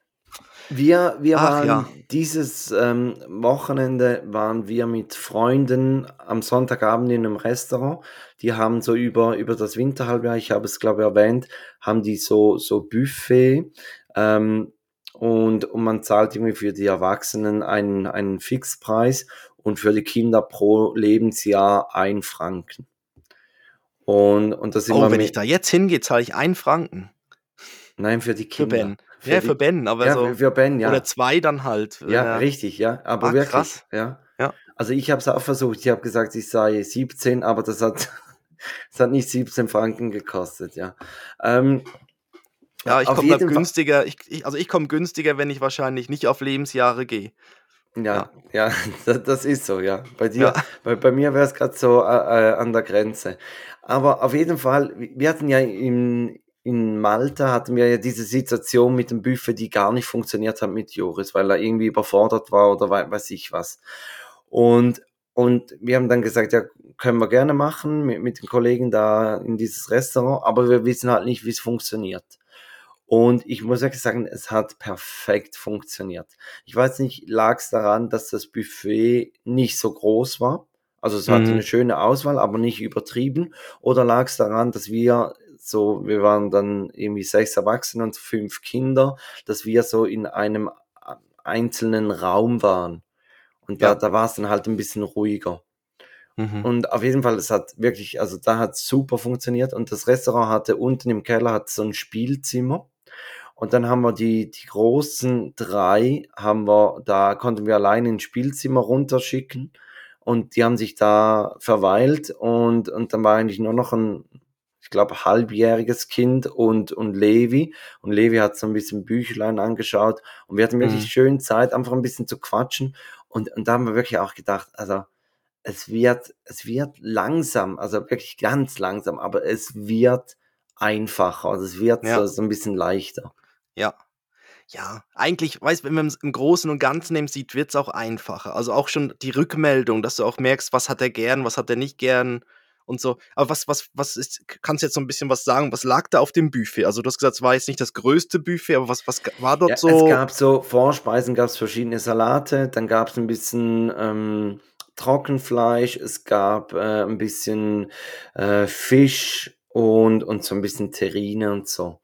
Wir, wir Ach, waren ja. dieses ähm, Wochenende waren wir mit Freunden am Sonntagabend in einem Restaurant. Die haben so über, über das Winterhalbjahr, ich habe es glaube ich erwähnt, haben die so, so Buffet ähm, und, und man zahlt irgendwie für die Erwachsenen einen, einen Fixpreis und für die Kinder pro Lebensjahr ein Franken. Und, und das Oh, wenn ich da jetzt hingehe, zahle ich einen Franken nein, für die für Kinder. Ben. Für ja, die- für Ben, aber ja, so. für, für Ben, ja. Oder zwei dann halt. Ja, äh, richtig, ja. Aber Ah, wirklich, krass. ja. Ja. Also ich habe es auch versucht. Ich habe gesagt, ich sei 17, aber das hat, das hat nicht 17 Franken gekostet, ja. Ähm, Ja, ich komme günstiger. Ich, ich, also ich komme günstiger, wenn ich wahrscheinlich nicht auf Lebensjahre gehe. Ja, ja, das, das ist so, ja. Bei dir, Ja. bei, bei mir wäre es gerade so äh, äh, an der Grenze. Aber auf jeden Fall, wir hatten ja in, in Malta hatten wir ja diese Situation mit dem Buffet, die gar nicht funktioniert hat mit Joris, weil er irgendwie überfordert war oder wei- weiß ich was. Und, und wir haben dann gesagt, ja, können wir gerne machen mit, mit den Kollegen da in dieses Restaurant, aber wir wissen halt nicht, wie es funktioniert. Und ich muss wirklich sagen, es hat perfekt funktioniert. Ich weiß nicht, lag es daran, dass das Buffet nicht so groß war? Also es hatte Mhm. eine schöne Auswahl, aber nicht übertrieben. Oder lag es daran, dass wir so, wir waren dann irgendwie sechs Erwachsene und fünf Kinder, dass wir so in einem einzelnen Raum waren. Und da, Ja. da war es dann halt ein bisschen ruhiger. Mhm. Und auf jeden Fall, es hat wirklich, also da hat super funktioniert und das Restaurant hatte unten im Keller hat so ein Spielzimmer. Und dann haben wir die, die großen drei, haben wir, da konnten wir allein ins Spielzimmer runterschicken und die haben sich da verweilt und, und dann war eigentlich nur noch ein, ich glaube, halbjähriges Kind und, und Levi. Und Levi hat so ein bisschen Büchlein angeschaut und wir hatten wirklich Mhm. schön Zeit, einfach ein bisschen zu quatschen. Und, und da haben wir wirklich auch gedacht, also, es wird, es wird langsam, also wirklich ganz langsam, aber es wird einfacher, also es wird Ja. so, so ein bisschen leichter. Ja. Ja, eigentlich, weißt wenn man es im Großen und Ganzen nimmt, sieht, wird es auch einfacher. Also auch schon die Rückmeldung, dass du auch merkst, was hat er gern, was hat er nicht gern und so. Aber was, was, was ist, kannst du jetzt so ein bisschen was sagen? Was lag da auf dem Buffet? Also du hast gesagt, es war jetzt nicht das größte Buffet, aber was, was war dort Ja, so? es gab so Vorspeisen, gab es verschiedene Salate, dann gab es ein bisschen ähm, Trockenfleisch, es gab äh, ein bisschen äh, Fisch und, und so ein bisschen Terrine und so.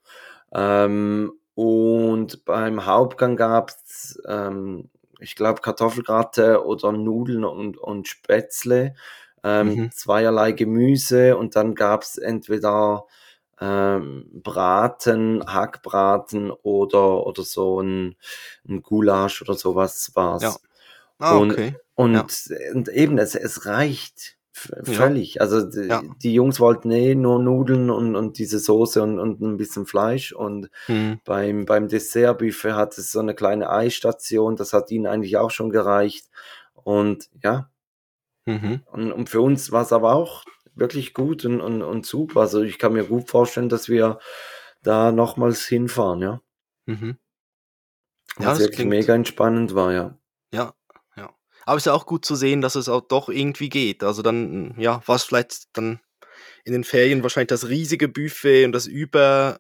Ähm, und beim Hauptgang gab es, ähm, ich glaube, Kartoffelgratte oder Nudeln und, und Spätzle, ähm, Mhm. zweierlei Gemüse und dann gab es entweder ähm, Braten, Hackbraten oder, oder so ein, ein Gulasch oder sowas war's. Ja. Ah, Und, okay. und, Ja. und eben, es, es reicht v- Ja. völlig. Also die, Ja. die Jungs wollten eh nur Nudeln und, und diese Soße und, und ein bisschen Fleisch. Und Hm. beim, beim Dessertbuffet hat es so eine kleine Eisstation, das hat ihnen eigentlich auch schon gereicht. Und ja, Mhm. und, und für uns war es aber auch wirklich gut und, und, und super. Also ich kann mir gut vorstellen, dass wir da nochmals hinfahren, ja. Mhm. Was Ja, das wirklich klingt- mega entspannend war, ja. Ja, ja. Aber es ist ja auch gut zu sehen, dass es auch doch irgendwie geht. Also dann, ja, war es vielleicht dann in den Ferien wahrscheinlich das riesige Buffet und das über,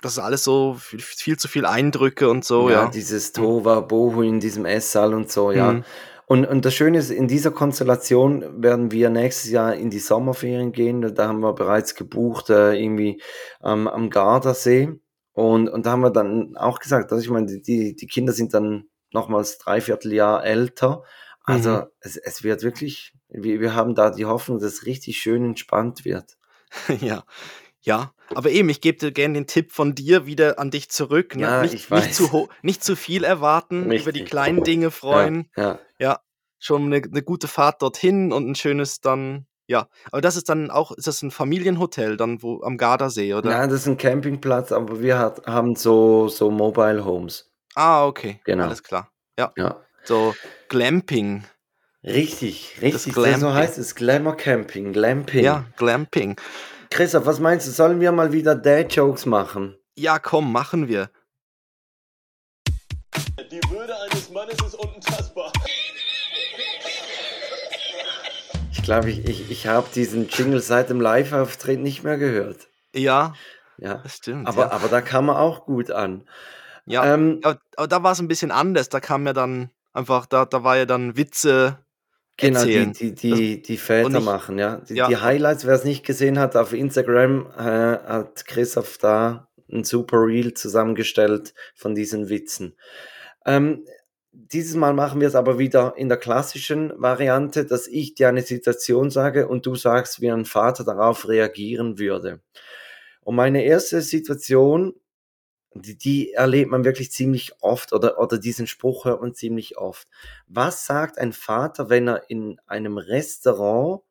das ist alles so viel, viel zu viel Eindrücke und so, ja, ja. dieses Tova Bohu in diesem Esssaal und so, ja. Mhm. Und, und das Schöne ist, in dieser Konstellation werden wir nächstes Jahr in die Sommerferien gehen. Da haben wir bereits gebucht, äh, irgendwie am am Gardasee. Und, und da haben wir dann auch gesagt, also ich meine, die, die Kinder sind dann nochmals dreiviertel Jahr älter. Also Mhm. es, es wird wirklich, wir, wir haben da die Hoffnung, dass es richtig schön entspannt wird. Ja, ja. Aber eben, ich gebe dir gerne den Tipp von dir wieder an dich zurück. Ne? Ja, nicht, ich nicht, zu weiß. nicht zu viel erwarten, über die Richtig. kleinen Dinge freuen. Ja, Ja, schon eine, eine gute Fahrt dorthin und ein schönes dann, ja. Aber das ist dann auch, ist das ein Familienhotel dann wo am Gardasee, oder? Nein, das ist ein Campingplatz, aber wir hat, haben so, so Mobile Homes. Ah, okay. Genau. Alles klar. Ja. Ja. So Glamping. Richtig, richtig. Glamping. So heißt es. Glamour Camping, Glamping. Ja, Glamping. Christoph, was meinst du? Sollen wir mal wieder Dad-Jokes machen? Ja, komm, machen wir. Die Würde eines Mannes ist unantastbar. Ich glaube, ich, ich, ich habe diesen Jingle seit dem Live-Auftritt nicht mehr gehört. Ja, Ja. das stimmt. Aber, ja. aber da kam er auch gut an. ja. Ähm, aber, aber da war es ein bisschen anders. Da kam ja dann einfach, da, da war ja dann Witze genau, die, erzählen. die, die, die Väter und ich- machen, ja. Die, ja. die Highlights, wer es nicht gesehen hat, auf Instagram äh, hat Christoph da ein super Reel zusammengestellt von diesen Witzen. Ähm, dieses Mal machen wir es aber wieder in der klassischen Variante, dass ich dir eine Situation sage und du sagst, wie ein Vater darauf reagieren würde. Und meine erste Situation, die, die erlebt man wirklich ziemlich oft oder, oder diesen Spruch hört man ziemlich oft. Was sagt ein Vater, wenn er in einem Restaurant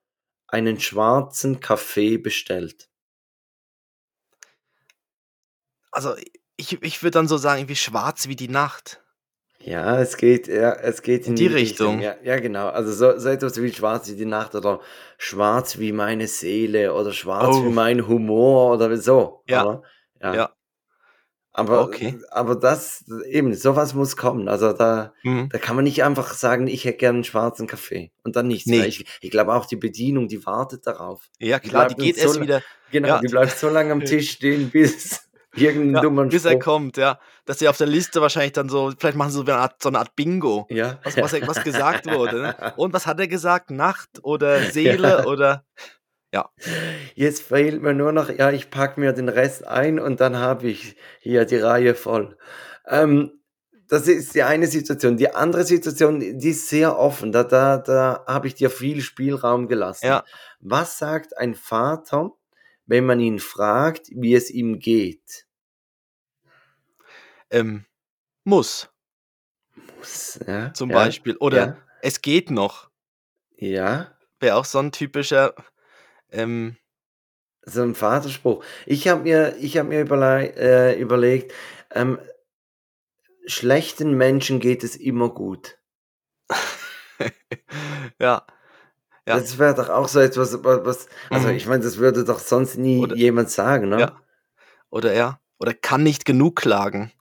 einen schwarzen Kaffee bestellt? Also ich, ich würde dann so sagen, irgendwie schwarz wie die Nacht. Ja, es geht, ja, es geht in, In die Richtung. Ja, ja, genau. Also so, so etwas wie schwarz wie die Nacht oder schwarz wie meine Seele oder schwarz Oh. wie mein Humor oder so. Ja. Oder? Ja. Ja. Aber, Okay. aber das, eben, sowas muss kommen. Also da, Mhm. da kann man nicht einfach sagen, ich hätte gerne einen schwarzen Kaffee und dann nichts Nee. mehr. Ich, ich glaube auch die Bedienung, die wartet darauf. Ja, klar, die bleibt geht so erst wieder, Genau, Ja. die bleibt so lange am Tisch stehen, bis irgendein ja, dummer bis er kommt, ja. Dass sie auf der Liste wahrscheinlich dann so, vielleicht machen sie so eine Art, so eine Art Bingo. Ja. Was, was, was gesagt wurde. Ne? Und was hat er gesagt? Nacht oder Seele oder. Jetzt fehlt mir nur noch, ja, ich packe mir den Rest ein und dann habe ich hier die Reihe voll. Ähm, das ist die eine Situation. Die andere Situation, die ist sehr offen. Da, da, da habe ich dir viel Spielraum gelassen. Ja. Was sagt ein Vater, wenn man ihn fragt, wie es ihm geht? Ähm, muss, Ja, zum ja, Beispiel. Oder Ja, es geht noch. ja, Wäre auch so ein typischer. Ähm, so ein Vaterspruch. Ich habe mir, ich hab mir überle äh, überlegt, ähm, schlechten Menschen geht es immer gut. ja. Ja. Das wäre doch auch so etwas, wa- was, also Mhm. ich meine, das würde doch sonst nie Oder- jemand sagen, ne? Ja. Oder er. Oder kann nicht genug klagen.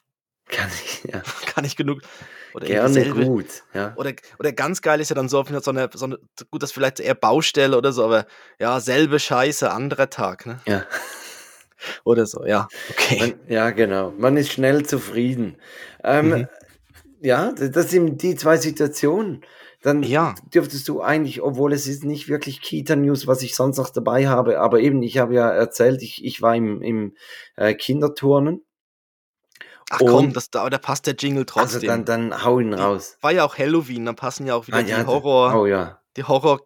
Kann ich, ja. Kann nicht genug. Oder Gerne gut, ja. oder oder ganz geil ist ja dann so auf so 'ne so 'ne gut, das vielleicht eher Baustelle oder so, aber ja, selbe Scheiße, anderer Tag, ne? Ja. Oder so, ja, okay. Man, ja, genau. Man ist schnell zufrieden. Ähm, Mhm. ja, das sind die zwei Situationen. Dann Ja. dürftest du eigentlich, obwohl es ist nicht wirklich Kita-News, was ich sonst noch dabei habe, aber eben, ich habe ja erzählt, ich, ich war im, im äh, Kinderturnen. Ach komm, Und- das da da passt der Jingle Also trotzdem. dann, dann hau ihn raus. War ja auch Halloween, dann passen ja auch wieder Ah, die ja, Horror Oh ja. die Horror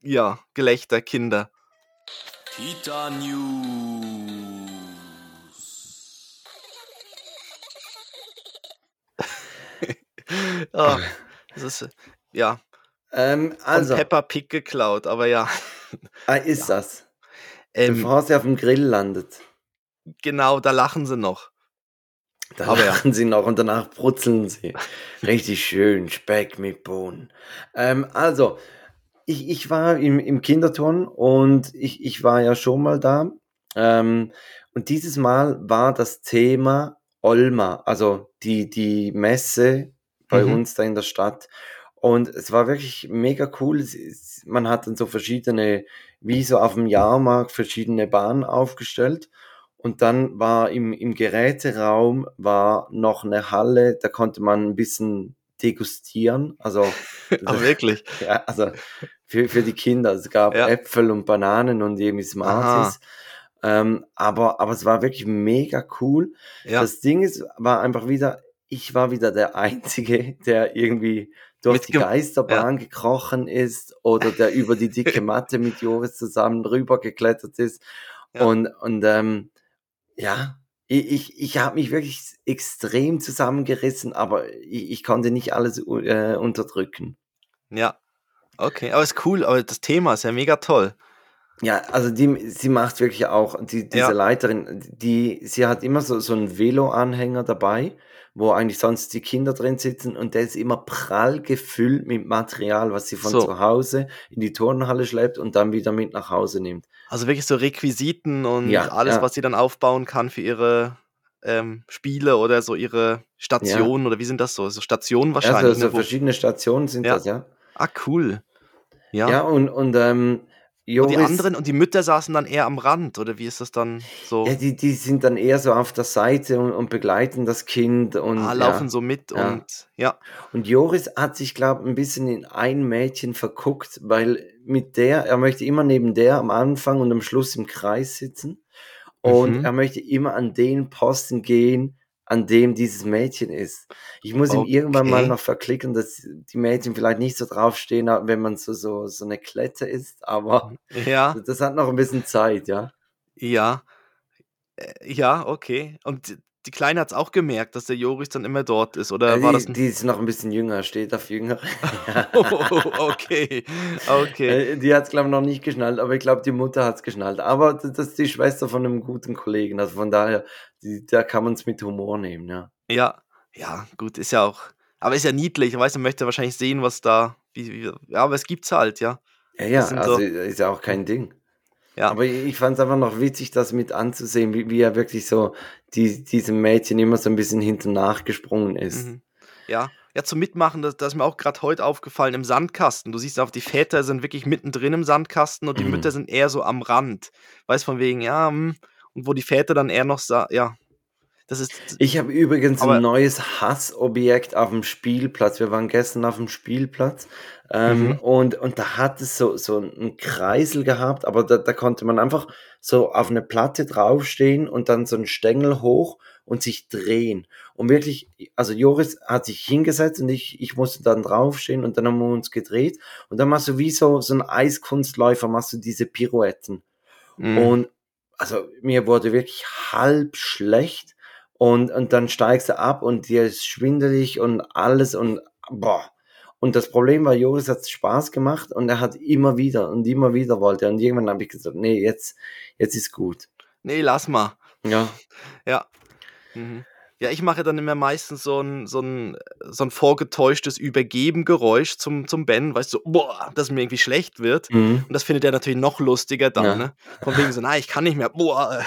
ja, Gelächter Kinder. Kita News. Ah, das ist ja, Ähm, von also, Peppa Pig geklaut, aber ja. ah, ist das. Ähm, Bevor sie auf dem Grill landet. genau, da lachen sie noch. Da Aber ja. lachen sie noch und danach brutzeln sie. Richtig schön, Speck mit Bohnen. Ähm, also, ich, ich war im, im Kinderturnen und ich, ich war ja schon mal da. Ähm, und dieses Mal war das Thema Olma, also die, die Messe bei Mhm. uns da in der Stadt. Und es war wirklich mega cool. Man hat dann so verschiedene, wie so auf dem Jahrmarkt, verschiedene Bahnen aufgestellt. Und dann war im, im Geräteraum war noch eine Halle, da konnte man ein bisschen degustieren. Also, Aber wirklich. ja, also für, für die Kinder. Es gab Ja. Äpfel und Bananen und irgendwie Smarties. Ähm, aber, aber es war wirklich mega cool. Ja. Das Ding ist, war einfach wieder, ich war wieder der Einzige, der irgendwie durch die Geisterbahn gekrochen ist oder der über die dicke Matte mit Joris zusammen rüber geklettert ist. Ja. Und, und ähm, ja, ich, ich, ich habe mich wirklich extrem zusammengerissen, aber ich, ich konnte nicht alles äh, unterdrücken. Ja. Okay, aber ist cool, aber das Thema ist ja mega toll. Ja, also die, sie macht wirklich auch, die, diese Ja. Leiterin, die, sie hat immer so, so einen Velo-Anhänger dabei, wo eigentlich sonst die Kinder drin sitzen und der ist immer prall gefüllt mit Material, was sie von So. zu Hause in die Turnhalle schleppt und dann wieder mit nach Hause nimmt. Also wirklich so Requisiten und Ja, alles, ja. was sie dann aufbauen kann für ihre ähm, Spiele oder so ihre Stationen oder wie sind das so? So Stationen wahrscheinlich. Also, so ne, verschiedene Stationen sind Ja. das, ja. ah, cool. Ja. Ja, und, und ähm, und Joris, die anderen und die Mütter saßen dann eher am Rand, oder wie ist das dann so? ja, die, die sind dann eher so auf der Seite und, und begleiten das Kind und ah, ja. laufen so mit Ja. und ja. Und Joris hat sich, glaube ich, ein bisschen in ein Mädchen verguckt, weil mit der, er möchte immer neben der am Anfang und am Schluss im Kreis sitzen. Und Mhm. er möchte immer an den Posten gehen, an dem dieses Mädchen ist. Ich muss ihm irgendwann mal Okay. noch verklicken, dass die Mädchen vielleicht nicht so draufstehen, wenn man so, so, so eine Klette ist, aber Ja, das hat noch ein bisschen Zeit, ja. ja. Äh, Ja, okay. Und die- Kleine hat es auch gemerkt, dass der Joris dann immer dort ist, oder Äh, war die, das die ist noch ein bisschen jünger, steht auf jünger. Oh, okay. Okay. Äh, Die hat es, glaube ich, noch nicht geschnallt, aber ich glaube, die Mutter hat es geschnallt. Aber das ist die Schwester von einem guten Kollegen. Also von daher, die, da kann man es mit Humor nehmen, ja. Ja, ja, gut, ist ja auch. Aber ist ja niedlich, weißt du, möchte wahrscheinlich sehen, was da. Wie, wie, ja, aber es gibt's halt, ja. Ja, ja, also so- ist ja auch kein Ding. Ja. Aber ich fand es einfach noch witzig, das mit anzusehen, wie, wie er wirklich so die, diesem Mädchen immer so ein bisschen hinten nachgesprungen ist. Mhm. Ja. Ja, zum Mitmachen, das, das ist mir auch gerade heute aufgefallen im Sandkasten. Du siehst auch, die Väter sind wirklich mittendrin im Sandkasten und die Mhm. Mütter sind eher so am Rand. Weißt von wegen, ja, hm, und wo die Väter dann eher noch ja. Das ist. Ich habe übrigens ein neues Hassobjekt auf dem Spielplatz. Wir waren gestern auf dem Spielplatz ähm, Mhm. und, und da hat es so, so einen Kreisel gehabt, aber da, da konnte man einfach so auf eine Platte draufstehen und dann so einen Stängel hoch und sich drehen. Und wirklich, also Joris hat sich hingesetzt und ich, ich musste dann draufstehen und dann haben wir uns gedreht und dann machst du wie so, so ein Eiskunstläufer, machst du diese Pirouetten. Mhm. Und also mir wurde wirklich halb schlecht und, und dann steigst du ab und dir ist schwindelig und alles und boah. Und das Problem war, Joris hat Spaß gemacht und er hat immer wieder und immer wieder wollte. Und irgendwann habe ich gesagt, nee, jetzt, jetzt ist gut. Nee, lass mal. Ja. Ja. Mhm. Ja, ich mache dann immer meistens so ein, so ein, so ein vorgetäuschtes Übergeben-Geräusch zum, zum Ben, weißt du, so, boah, dass mir irgendwie schlecht wird. Mhm. Und das findet er natürlich noch lustiger dann, Ja. ne? Von wegen so, nein, ich kann nicht mehr, boah.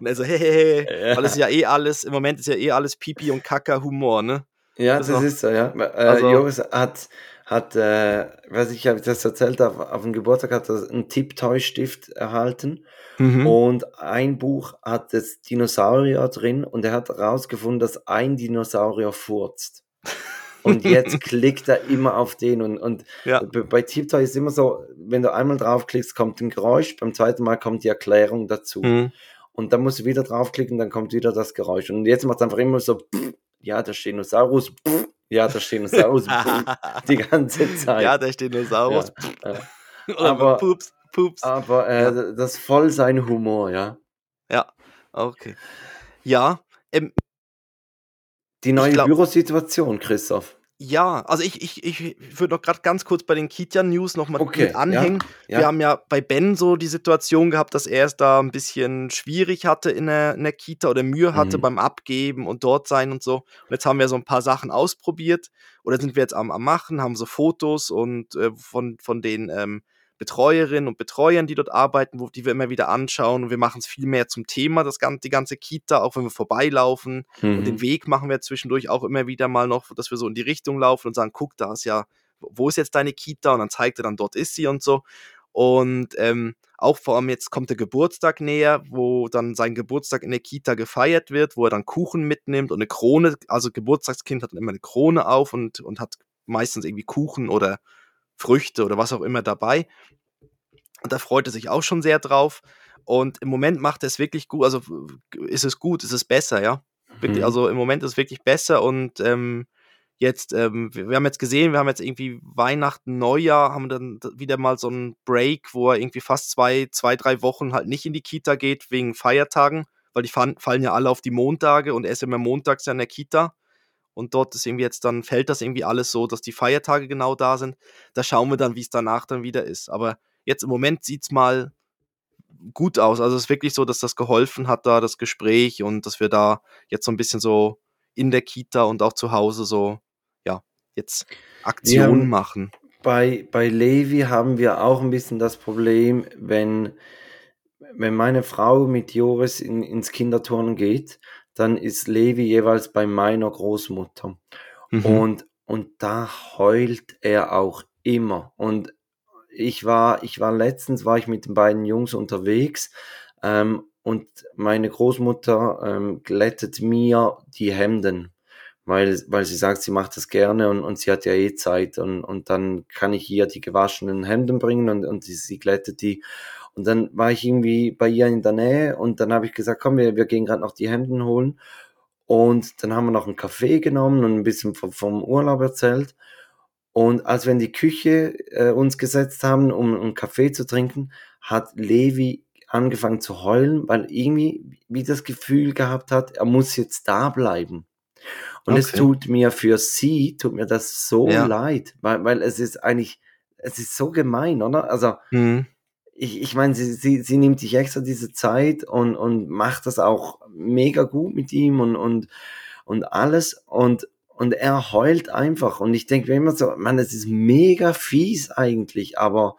Und er so, hey, hey, hey. Weil es ist ja eh alles, im Moment ist ja eh alles Pipi und Kaka-Humor, ne? Ja, Das das ist so, ja. Äh, also Joris hat, hat äh, weiß ich, habe das erzählt, auf, auf dem Geburtstag hat er einen Tipptoy-Stift erhalten mhm. und ein Buch hat das Dinosaurier drin und er hat herausgefunden, dass ein Dinosaurier furzt. Und jetzt klickt er immer auf den und, und Ja. bei Tiptoy ist immer so, wenn du einmal draufklickst, kommt ein Geräusch, beim zweiten Mal kommt die Erklärung dazu. Mhm. Und dann musst du wieder draufklicken, dann kommt wieder das Geräusch. Und jetzt macht es einfach immer so, pff, ja, der Stenosaurus, pff, ja, der Stenosaurus, pff, die ganze Zeit. ja, der Stenosaurus. ja, ja. Oder aber- Pups, Pups. Aber äh, das ist voll sein Humor, ja. Ja, okay. Ja, ähm, Die neue Bürosituation, Christoph. Ja, also ich, ich, ich würde noch gerade ganz kurz bei den Kitian-News nochmal Okay, mit anhängen. ja. Wir haben ja bei Ben so die Situation gehabt, dass er es da ein bisschen schwierig hatte in der, in der Kita oder Mühe hatte Mhm. beim Abgeben und dort sein und so. Und jetzt haben wir so ein paar Sachen ausprobiert oder sind wir jetzt am, am Machen, haben so Fotos und äh, von, von den ähm, Betreuerinnen und Betreuern, die dort arbeiten, wo, die wir immer wieder anschauen und wir machen es viel mehr zum Thema, das ganze, die ganze Kita, auch wenn wir vorbeilaufen. Und den Mhm. Weg machen wir zwischendurch auch immer wieder mal noch, dass wir so in die Richtung laufen und sagen, guck, da ist ja, wo ist jetzt deine Kita? Und dann zeigt er dann, dort ist sie und so. Und ähm, auch vor allem jetzt kommt der Geburtstag näher, wo dann sein Geburtstag in der Kita gefeiert wird, wo er dann Kuchen mitnimmt und eine Krone, also Geburtstagskind hat dann immer eine Krone auf und, und hat meistens irgendwie Kuchen oder Früchte oder was auch immer dabei. Und da freut er sich auch schon sehr drauf. Und im Moment macht er es wirklich gut, also ist es gut, ist es besser, ja. Mhm. also im Moment ist es wirklich besser und ähm, jetzt, ähm, wir, haben jetzt gesehen, wir haben jetzt irgendwie Weihnachten, Neujahr, haben dann wieder mal so einen Break, wo er irgendwie fast zwei, zwei, drei Wochen halt nicht in die Kita geht wegen Feiertagen, weil die fallen, fallen ja alle auf die Montage und er ist immer montags ja in der Kita. Und dort ist irgendwie jetzt dann, fällt das irgendwie alles so, dass die Feiertage genau da sind. Da schauen wir dann, wie es danach dann wieder ist. Aber jetzt im Moment sieht es mal gut aus. Also es ist wirklich so, dass das geholfen hat, da das Gespräch und dass wir da jetzt so ein bisschen so in der Kita und auch zu Hause so, ja, jetzt Aktionen haben- machen. Bei, bei Levi haben wir auch ein bisschen das Problem, wenn, wenn meine Frau mit Joris in, ins Kinderturnen geht, dann ist Levi jeweils bei meiner Großmutter. Mhm. Und, und da heult er auch immer. Und ich war, ich war letztens, war ich mit den beiden Jungs unterwegs ähm, und meine Großmutter ähm, glättet mir die Hemden, weil, weil sie sagt, sie macht das gerne und, und sie hat ja eh Zeit und, und dann kann ich ihr die gewaschenen Hemden bringen und, und sie, sie glättet die. Und dann war ich irgendwie bei ihr in der Nähe und dann habe ich gesagt, komm, wir, wir gehen gerade noch die Hemden holen. Und dann haben wir noch einen Kaffee genommen und ein bisschen vom, vom Urlaub erzählt. Und als wir in die Küche äh, uns gesetzt haben, um einen Kaffee zu trinken, hat Levi angefangen zu heulen, weil irgendwie wie das Gefühl gehabt hat, er muss jetzt da bleiben. Und es Okay. tut mir für sie, tut mir das so Ja. leid, weil, weil es ist eigentlich, es ist so gemein, oder? Also Mhm. Ich, ich meine, sie, sie, sie nimmt sich extra diese Zeit und, und macht das auch mega gut mit ihm und, und, und alles. Und, und er heult einfach. Und ich denke mir immer so, man, es ist mega fies eigentlich, aber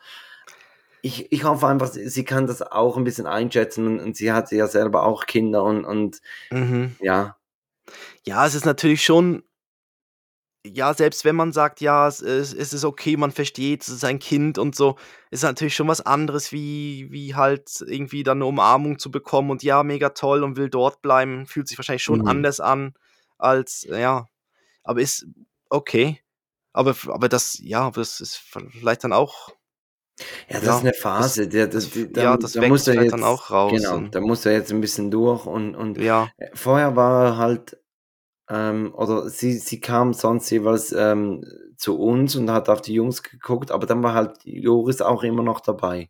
ich, ich hoffe einfach, sie, sie kann das auch ein bisschen einschätzen und, und sie hat ja selber auch Kinder und, und Mhm. ja. Ja, es ist natürlich schon, ja, selbst wenn man sagt, ja, es, es, ist okay, man versteht, es ist ein Kind und so, ist natürlich schon was anderes, wie, wie halt irgendwie dann eine Umarmung zu bekommen und ja, mega toll und will dort bleiben, fühlt sich wahrscheinlich schon Mhm. anders an als, ja, aber ist okay. Aber, aber das, ja, das ist vielleicht dann auch, Ja, das Ja, ist eine Phase. Der, das, die, da, ja, das da muss er jetzt, dann auch raus Genau, da muss er jetzt ein bisschen durch und, und ja, Vorher war er halt, ähm, oder sie, sie kam sonst jeweils ähm, zu uns und hat auf die Jungs geguckt, aber dann war halt Joris auch immer noch dabei.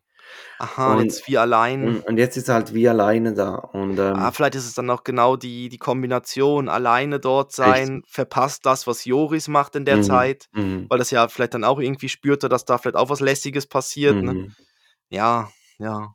aha, Und- jetzt wie allein. Und, und jetzt ist er halt wie alleine da. Und ähm, Ah, vielleicht ist es dann auch genau die, die Kombination, alleine dort sein, verpasst das, was Joris macht in der Mhm. Zeit, mhm, weil das ja vielleicht dann auch irgendwie spürte, dass da vielleicht auch was Lästiges passiert. Ne? mhm. Ja, ja,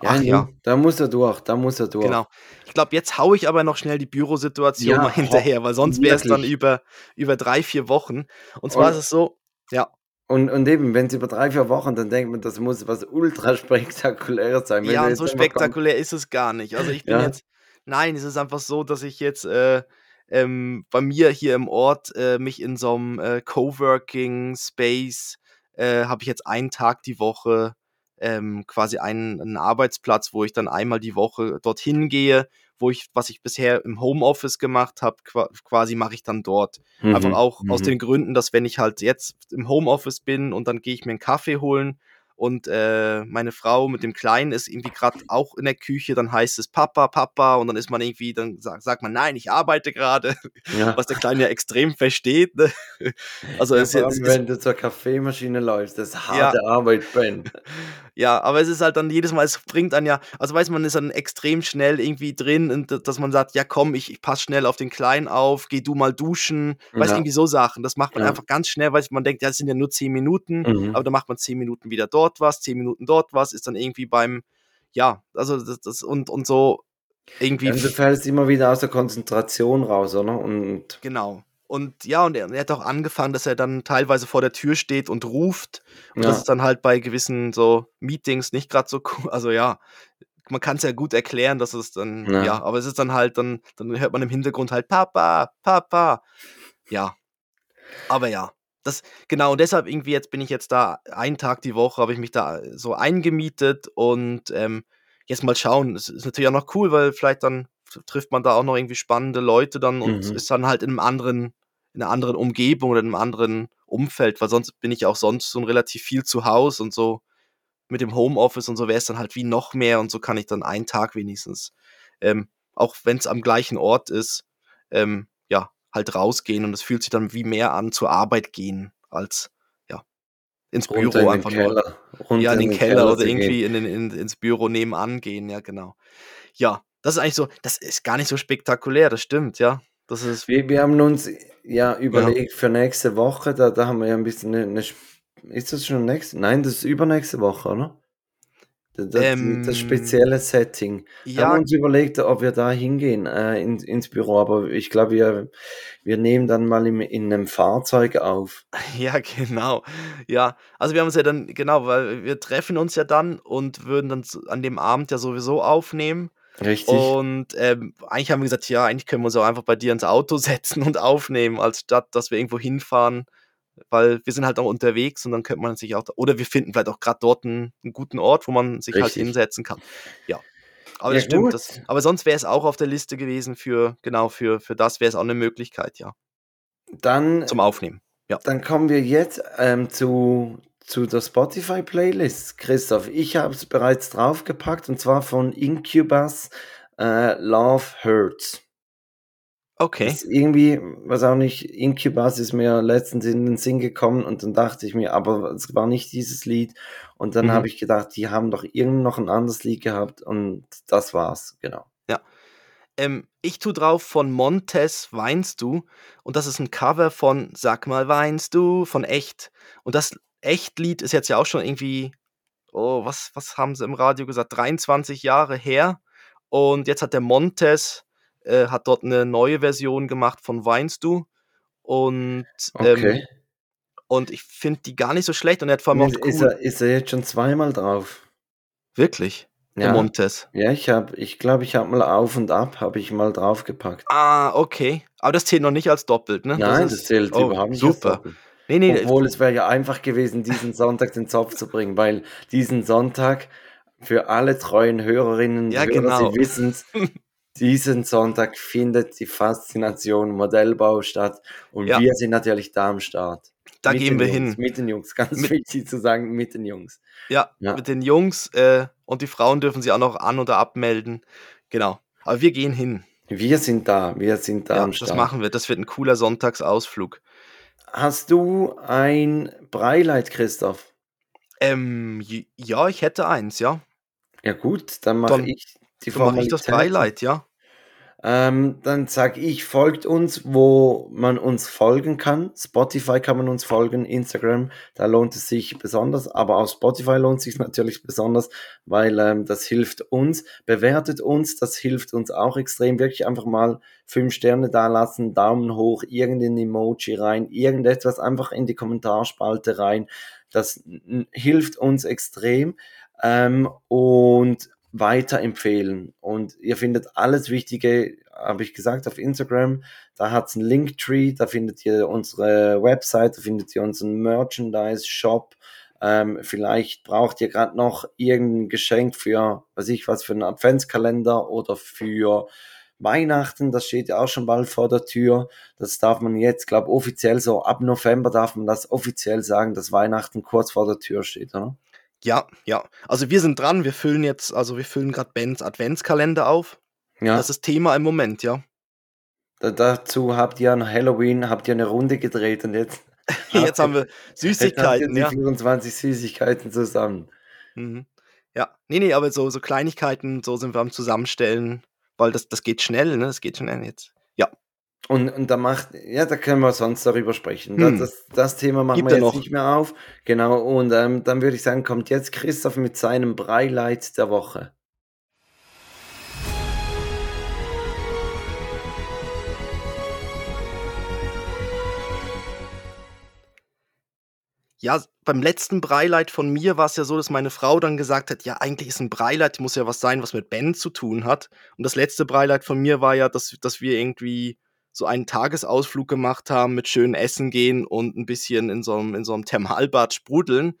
Ja, Ach ja. da muss er durch, da muss er durch. genau. Ich glaube, jetzt haue ich aber noch schnell die Bürosituation Ja, mal hinterher, weil sonst wäre es dann über, über drei, vier Wochen. Und zwar Und- ist es so, ja, Und, und eben, wenn es über drei, vier Wochen, dann denkt man, das muss was ultra spektakuläres sein. Wenn Ja, so spektakulär ist es gar nicht. Also ich bin Ja. jetzt, nein, es ist einfach so, dass ich jetzt äh, ähm, bei mir hier im Ort äh, mich in so einem äh, Coworking Space äh, habe ich jetzt einen Tag die Woche ähm, quasi einen, einen Arbeitsplatz, wo ich dann einmal die Woche dorthin gehe, wo ich, was ich bisher im Homeoffice gemacht habe, quasi mache ich dann dort. Mhm. Einfach auch mhm. aus den Gründen, dass wenn ich halt jetzt im Homeoffice bin und dann gehe ich mir einen Kaffee holen, und äh, meine Frau mit dem Kleinen ist irgendwie gerade auch in der Küche, dann heißt es Papa, Papa und dann ist man irgendwie, dann sagt, sagt man, nein, ich arbeite gerade, ja. was der Kleine ja extrem versteht. Ne? Also ja, es, allem, es, wenn du zur Kaffeemaschine läufst, das ist harte ja. Arbeit, Ben. Ja, aber es ist halt dann jedes Mal, es bringt dann ja, also weiß man, ist dann extrem schnell irgendwie drin, und dass man sagt, ja komm, ich, ich passe schnell auf den Kleinen auf, geh du mal duschen, ja. weiß irgendwie so Sachen. Das macht man ja. einfach ganz schnell, weil man denkt, ja, es sind ja nur zehn Minuten, mhm. aber dann macht man zehn Minuten wieder dort was, zehn Minuten dort was, ist dann irgendwie beim, ja, also das, das und, und so irgendwie. Ja, du fällst immer wieder aus der Konzentration raus, oder? Und genau. Und ja, und er, er, hat auch angefangen, dass er dann teilweise vor der Tür steht und ruft. Und ja. das ist dann halt bei gewissen so Meetings nicht gerade so cool. Also ja, man kann es ja gut erklären, dass es dann, ja. ja. aber es ist dann halt, dann, dann hört man im Hintergrund halt Papa, Papa. Ja. Aber ja. Das, genau, und deshalb irgendwie jetzt bin ich jetzt da, einen Tag die Woche habe ich mich da so eingemietet und ähm, jetzt mal schauen. Es ist natürlich auch noch cool, weil vielleicht dann trifft man da auch noch irgendwie spannende Leute dann und mhm. ist dann halt in einem anderen, in einer anderen Umgebung oder in einem anderen Umfeld, weil sonst bin ich auch sonst so relativ viel zu Hause und so mit dem Homeoffice und so wäre es dann halt wie noch mehr und so kann ich dann einen Tag wenigstens, ähm, auch wenn es am gleichen Ort ist, ähm, ja, halt rausgehen und es fühlt sich dann wie mehr an zur Arbeit gehen als ja ins Büro in einfach nur. Ja, in den, Keller, Keller oder irgendwie in, in, ins Büro nebenan gehen, ja, genau. Ja, das ist eigentlich so, das ist gar nicht so spektakulär, das stimmt, ja. Das ist wir, wir haben uns ja überlegt ja. für nächste Woche, da, da haben wir ja ein bisschen eine, eine ist das schon nächste? Nein, das ist übernächste Woche, oder? Das, ähm, das spezielle Setting. Ja. Wir haben uns überlegt, ob wir da hingehen äh, in, ins Büro, aber ich glaube, wir, wir nehmen dann mal im, in einem Fahrzeug auf. Ja, genau. Ja, also wir haben uns ja dann, genau, weil wir treffen uns ja dann und würden dann an dem Abend ja sowieso aufnehmen. Richtig. Und ähm, eigentlich haben wir gesagt, ja, eigentlich können wir uns auch einfach bei dir ins Auto setzen und aufnehmen, als statt, dass wir irgendwo hinfahren, weil wir sind halt auch unterwegs und dann könnte man sich auch, oder wir finden vielleicht auch gerade dort einen, einen, guten Ort, wo man sich halt Richtig. halt hinsetzen kann. Ja. Aber ja, das stimmt. Das, aber sonst wäre es auch auf der Liste gewesen für, genau, für, für das wäre es auch eine Möglichkeit, ja. Dann. Zum Aufnehmen. Ja. Dann kommen wir jetzt ähm, zu, zu der Spotify-Playlist, Christoph. Ich habe es bereits draufgepackt und zwar von Incubus äh, Love Hurts. Okay. Das irgendwie, was auch nicht, Incubus ist mir letztens in den Sinn gekommen und dann dachte ich mir, aber es war nicht dieses Lied. Und dann mhm. habe ich gedacht, die haben doch irgend noch ein anderes Lied gehabt und das war's, genau. Ähm, ich tu drauf von Montes Weinst du und das ist ein Cover von Sag mal weinst du von Echt. Und das Echtlied ist jetzt ja auch schon irgendwie, oh, was, was haben sie im Radio gesagt, 23 Jahre her. Und jetzt hat der Montes, äh, hat dort eine neue Version gemacht von Weinst du. Und, ähm, okay. und ich finde die gar nicht so schlecht und er hat vor allem ist, auch cool. ist, er, ist er jetzt schon zweimal drauf? Wirklich? Ja, Montes. Ja, ich habe, ich glaube, ich habe mal auf und ab, habe ich mal draufgepackt. Ah, okay. Aber das zählt noch nicht als doppelt, ne? Nein, das, ist, das zählt oh, überhaupt nicht super. Nee, nee, Obwohl es wäre ja einfach gewesen, diesen Sonntag den Zopf zu bringen, weil diesen Sonntag für alle treuen Hörerinnen und ja, Hörer, genau. sie wissen es, diesen Sonntag findet die Faszination Modellbau statt und ja. wir sind natürlich da am Start. Da mit gehen wir Jungs, hin. Mit den Jungs, ganz mit, wichtig zu sagen, mit den Jungs. Ja, ja. mit den Jungs äh, und die Frauen dürfen sie auch noch an- oder abmelden. Genau. Aber wir gehen hin. Wir sind da, wir sind da ja, am Start. Das machen wir, das wird ein cooler Sonntagsausflug. Hast du ein Breileit, Christoph? Ähm, ja, ich hätte eins, ja. Ja gut, dann mache ich die Formalität. Mach ich das Breileit, ja. Ähm, dann sage ich, folgt uns, wo man uns folgen kann. Spotify kann man uns folgen, Instagram, da lohnt es sich besonders, aber auf Spotify lohnt es sich natürlich besonders, weil ähm, das hilft uns. Bewertet uns, das hilft uns auch extrem. Wirklich einfach mal fünf Sterne da lassen, Daumen hoch, irgendein Emoji rein, irgendetwas einfach in die Kommentarspalte rein. Das hilft uns extrem. Ähm, und weiterempfehlen. Und ihr findet alles Wichtige, habe ich gesagt, auf Instagram. Da hat es einen Linktree, da findet ihr unsere Website, da findet ihr unseren Merchandise-Shop. Ähm, vielleicht braucht ihr gerade noch irgendein Geschenk für, weiß ich was, für einen Adventskalender oder für Weihnachten, das steht ja auch schon bald vor der Tür. Das darf man jetzt, glaube offiziell so ab November darf man das offiziell sagen, dass Weihnachten kurz vor der Tür steht, oder? Ja, ja. Also wir sind dran, wir füllen jetzt, also wir füllen gerade Bens Adventskalender auf. Ja. Das ist Thema im Moment, ja. Da, dazu habt ihr an Halloween, habt ihr eine Runde gedreht und jetzt. jetzt haben wir Süßigkeiten, ja. 24 Süßigkeiten zusammen. Mhm. Ja, nee, nee, aber so, so Kleinigkeiten, so sind wir am Zusammenstellen weil das, das geht schnell, ne? Das geht schnell jetzt. Und, und da macht, ja, da können wir sonst darüber sprechen. Hm. Das, das Thema machen Gibt wir jetzt noch. nicht mehr auf. Genau, und ähm, dann würde ich sagen, kommt jetzt Christoph mit seinem Breileit der Woche. Ja, beim letzten Breileid von mir war es ja so, dass meine Frau dann gesagt hat, ja, eigentlich ist ein Breileid, muss ja was sein, was mit Ben zu tun hat. Und das letzte Breileid von mir war ja, dass, dass wir irgendwie so einen Tagesausflug gemacht haben, mit schönem Essen gehen und ein bisschen in so einem, in so einem Thermalbad sprudeln.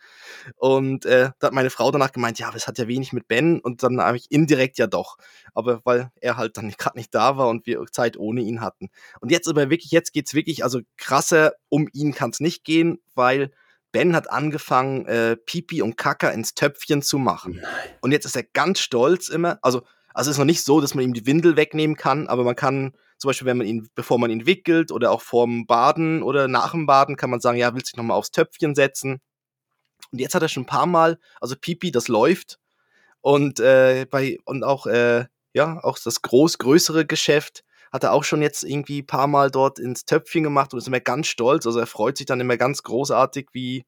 Und äh, da hat meine Frau danach gemeint, ja, aber es hat ja wenig mit Ben. Und dann habe ich indirekt ja doch. Aber weil er halt dann gerade nicht da war und wir Zeit ohne ihn hatten. Und jetzt aber wirklich, jetzt geht's wirklich, also krasser um ihn kann es nicht gehen, weil Ben hat angefangen, äh, Pipi und Kaka ins Töpfchen zu machen. Nein. Und jetzt ist er ganz stolz immer. Also, also es ist noch nicht so, dass man ihm die Windel wegnehmen kann, aber man kann zum Beispiel, wenn man ihn, bevor man ihn wickelt oder auch vorm Baden oder nach dem Baden, kann man sagen, ja, willst du dich nochmal aufs Töpfchen setzen? Und jetzt hat er schon ein paar Mal, also Pipi, das läuft. Und äh, bei, und auch, äh, ja, auch das groß, größere Geschäft hat er auch schon jetzt irgendwie ein paar Mal dort ins Töpfchen gemacht und ist immer ganz stolz. Also er freut sich dann immer ganz großartig, wie,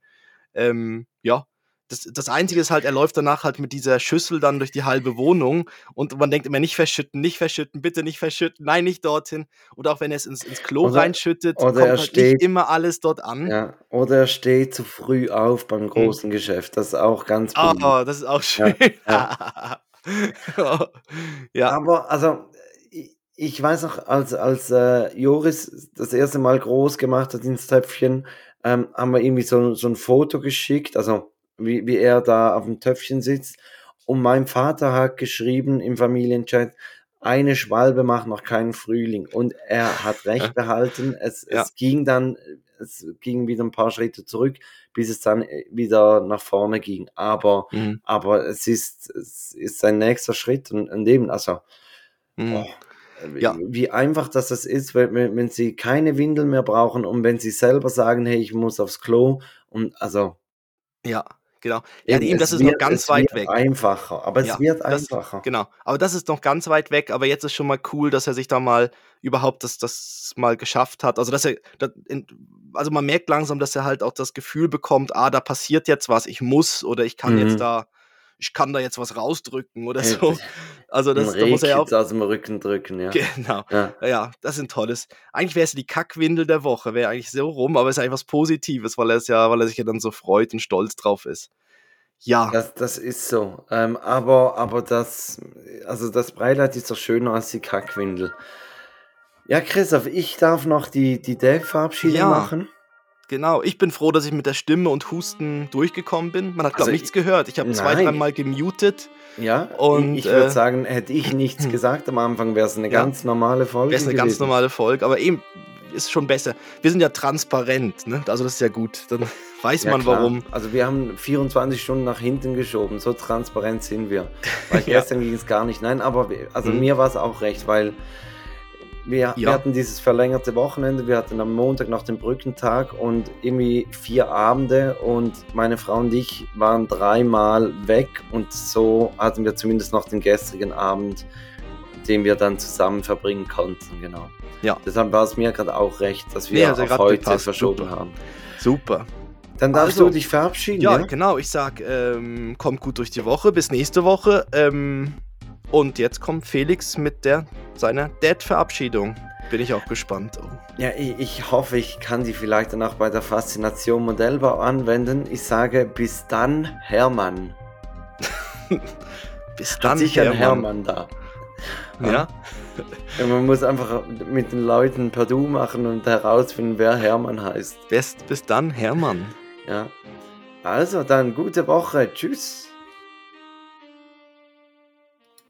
ähm, ja, das, das Einzige ist halt, er läuft danach halt mit dieser Schüssel dann durch die halbe Wohnung und man denkt immer, nicht verschütten, nicht verschütten, bitte nicht verschütten, nein, nicht dorthin. Oder auch wenn er es ins, ins Klo oder, reinschüttet, oder kommt halt steht, nicht immer alles dort an. Ja, oder er steht zu früh auf beim hm. großen hm. Geschäft, das ist auch ganz Ah, oh, das ist auch schön. Ja, ja. ja. Aber, also, ich weiß noch, als, als äh, Joris das erste Mal groß gemacht hat ins Töpfchen, ähm, haben wir irgendwie so, so ein Foto geschickt, also wie, wie er da auf dem Töpfchen sitzt. Und mein Vater hat geschrieben im Familienchat, eine Schwalbe macht noch keinen Frühling. Und er hat recht behalten. Es, ja. es ging dann, es ging wieder ein paar Schritte zurück, bis es dann äh, wieder nach vorne ging. Aber, mhm. aber es ist, es ist sein nächster Schritt und, und eben, also, mhm. oh, ja. wie einfach das ist, wenn, wenn sie keine Windel mehr brauchen und wenn sie selber sagen, hey, ich muss aufs Klo und also. Ja, genau. Ja, eben, das ist wird, noch ganz weit weg. Einfacher, aber ja, es wird einfacher. Das, genau, aber das ist noch ganz weit weg, aber jetzt ist schon mal cool, dass er sich da mal überhaupt das, das mal geschafft hat. Also, dass er, das, also man merkt langsam, dass er halt auch das Gefühl bekommt, ah, da passiert jetzt was, ich muss oder ich kann mhm. jetzt da ich kann da jetzt was rausdrücken oder so. Also das da muss er ja auch aus dem Rücken drücken, ja. Genau. Ja, ja das ist ein tolles. Eigentlich wäre es die Kackwindel der Woche, wäre eigentlich so rum, aber es ist eigentlich was Positives, weil er es ja, weil er sich ja dann so freut und stolz drauf ist. Ja. Das, das ist so. Ähm, aber, aber das, also das Breitleit ist doch schöner als die Kackwindel. Ja, Christoph, ich darf noch die, die Dave-Verabschiedung ja. machen. Genau, ich bin froh, dass ich mit der Stimme und Husten durchgekommen bin. Man hat, glaube also, nichts gehört. Ich habe zwei, dreimal gemutet. Ja, und ich würde äh, sagen, hätte ich nichts gesagt am Anfang, wäre es eine ja, ganz normale Folge. Wäre es eine gewesen. ganz normale Folge, aber eben ist schon besser. Wir sind ja transparent, ne? Also das ist ja gut. Dann weiß ja, man klar. warum. Also wir haben 24 Stunden nach hinten geschoben. So transparent sind wir. Weil ja. gestern ging es gar nicht. Nein, aber also mhm. mir war es auch recht, weil wir, ja. wir, hatten dieses verlängerte Wochenende, wir hatten am Montag noch den Brückentag und irgendwie vier Abende und meine Frau und ich waren dreimal weg und so hatten wir zumindest noch den gestrigen Abend, den wir dann zusammen verbringen konnten, genau. Ja. Deshalb war es mir gerade auch recht, dass wir nee, also auf heute passt. verschoben Super. haben. Super. Dann darfst also, du dich verabschieden. Ja, ja? genau. Ich sag, ähm, kommt gut durch die Woche. Bis nächste Woche. Ähm, und jetzt kommt Felix mit der seiner Dad-Verabschiedung. Bin ich auch gespannt. Ja, ich, ich, hoffe, ich kann die vielleicht dann auch bei der Faszination Modellbau anwenden. Ich sage bis dann, Hermann. Bis Hat dann, sicher ein Hermann. Hermann da. Ja. Ja, man muss einfach mit den Leuten per Du machen und herausfinden, wer Hermann heißt. Best, bis dann, Hermann. Ja. Also, dann gute Woche. Tschüss.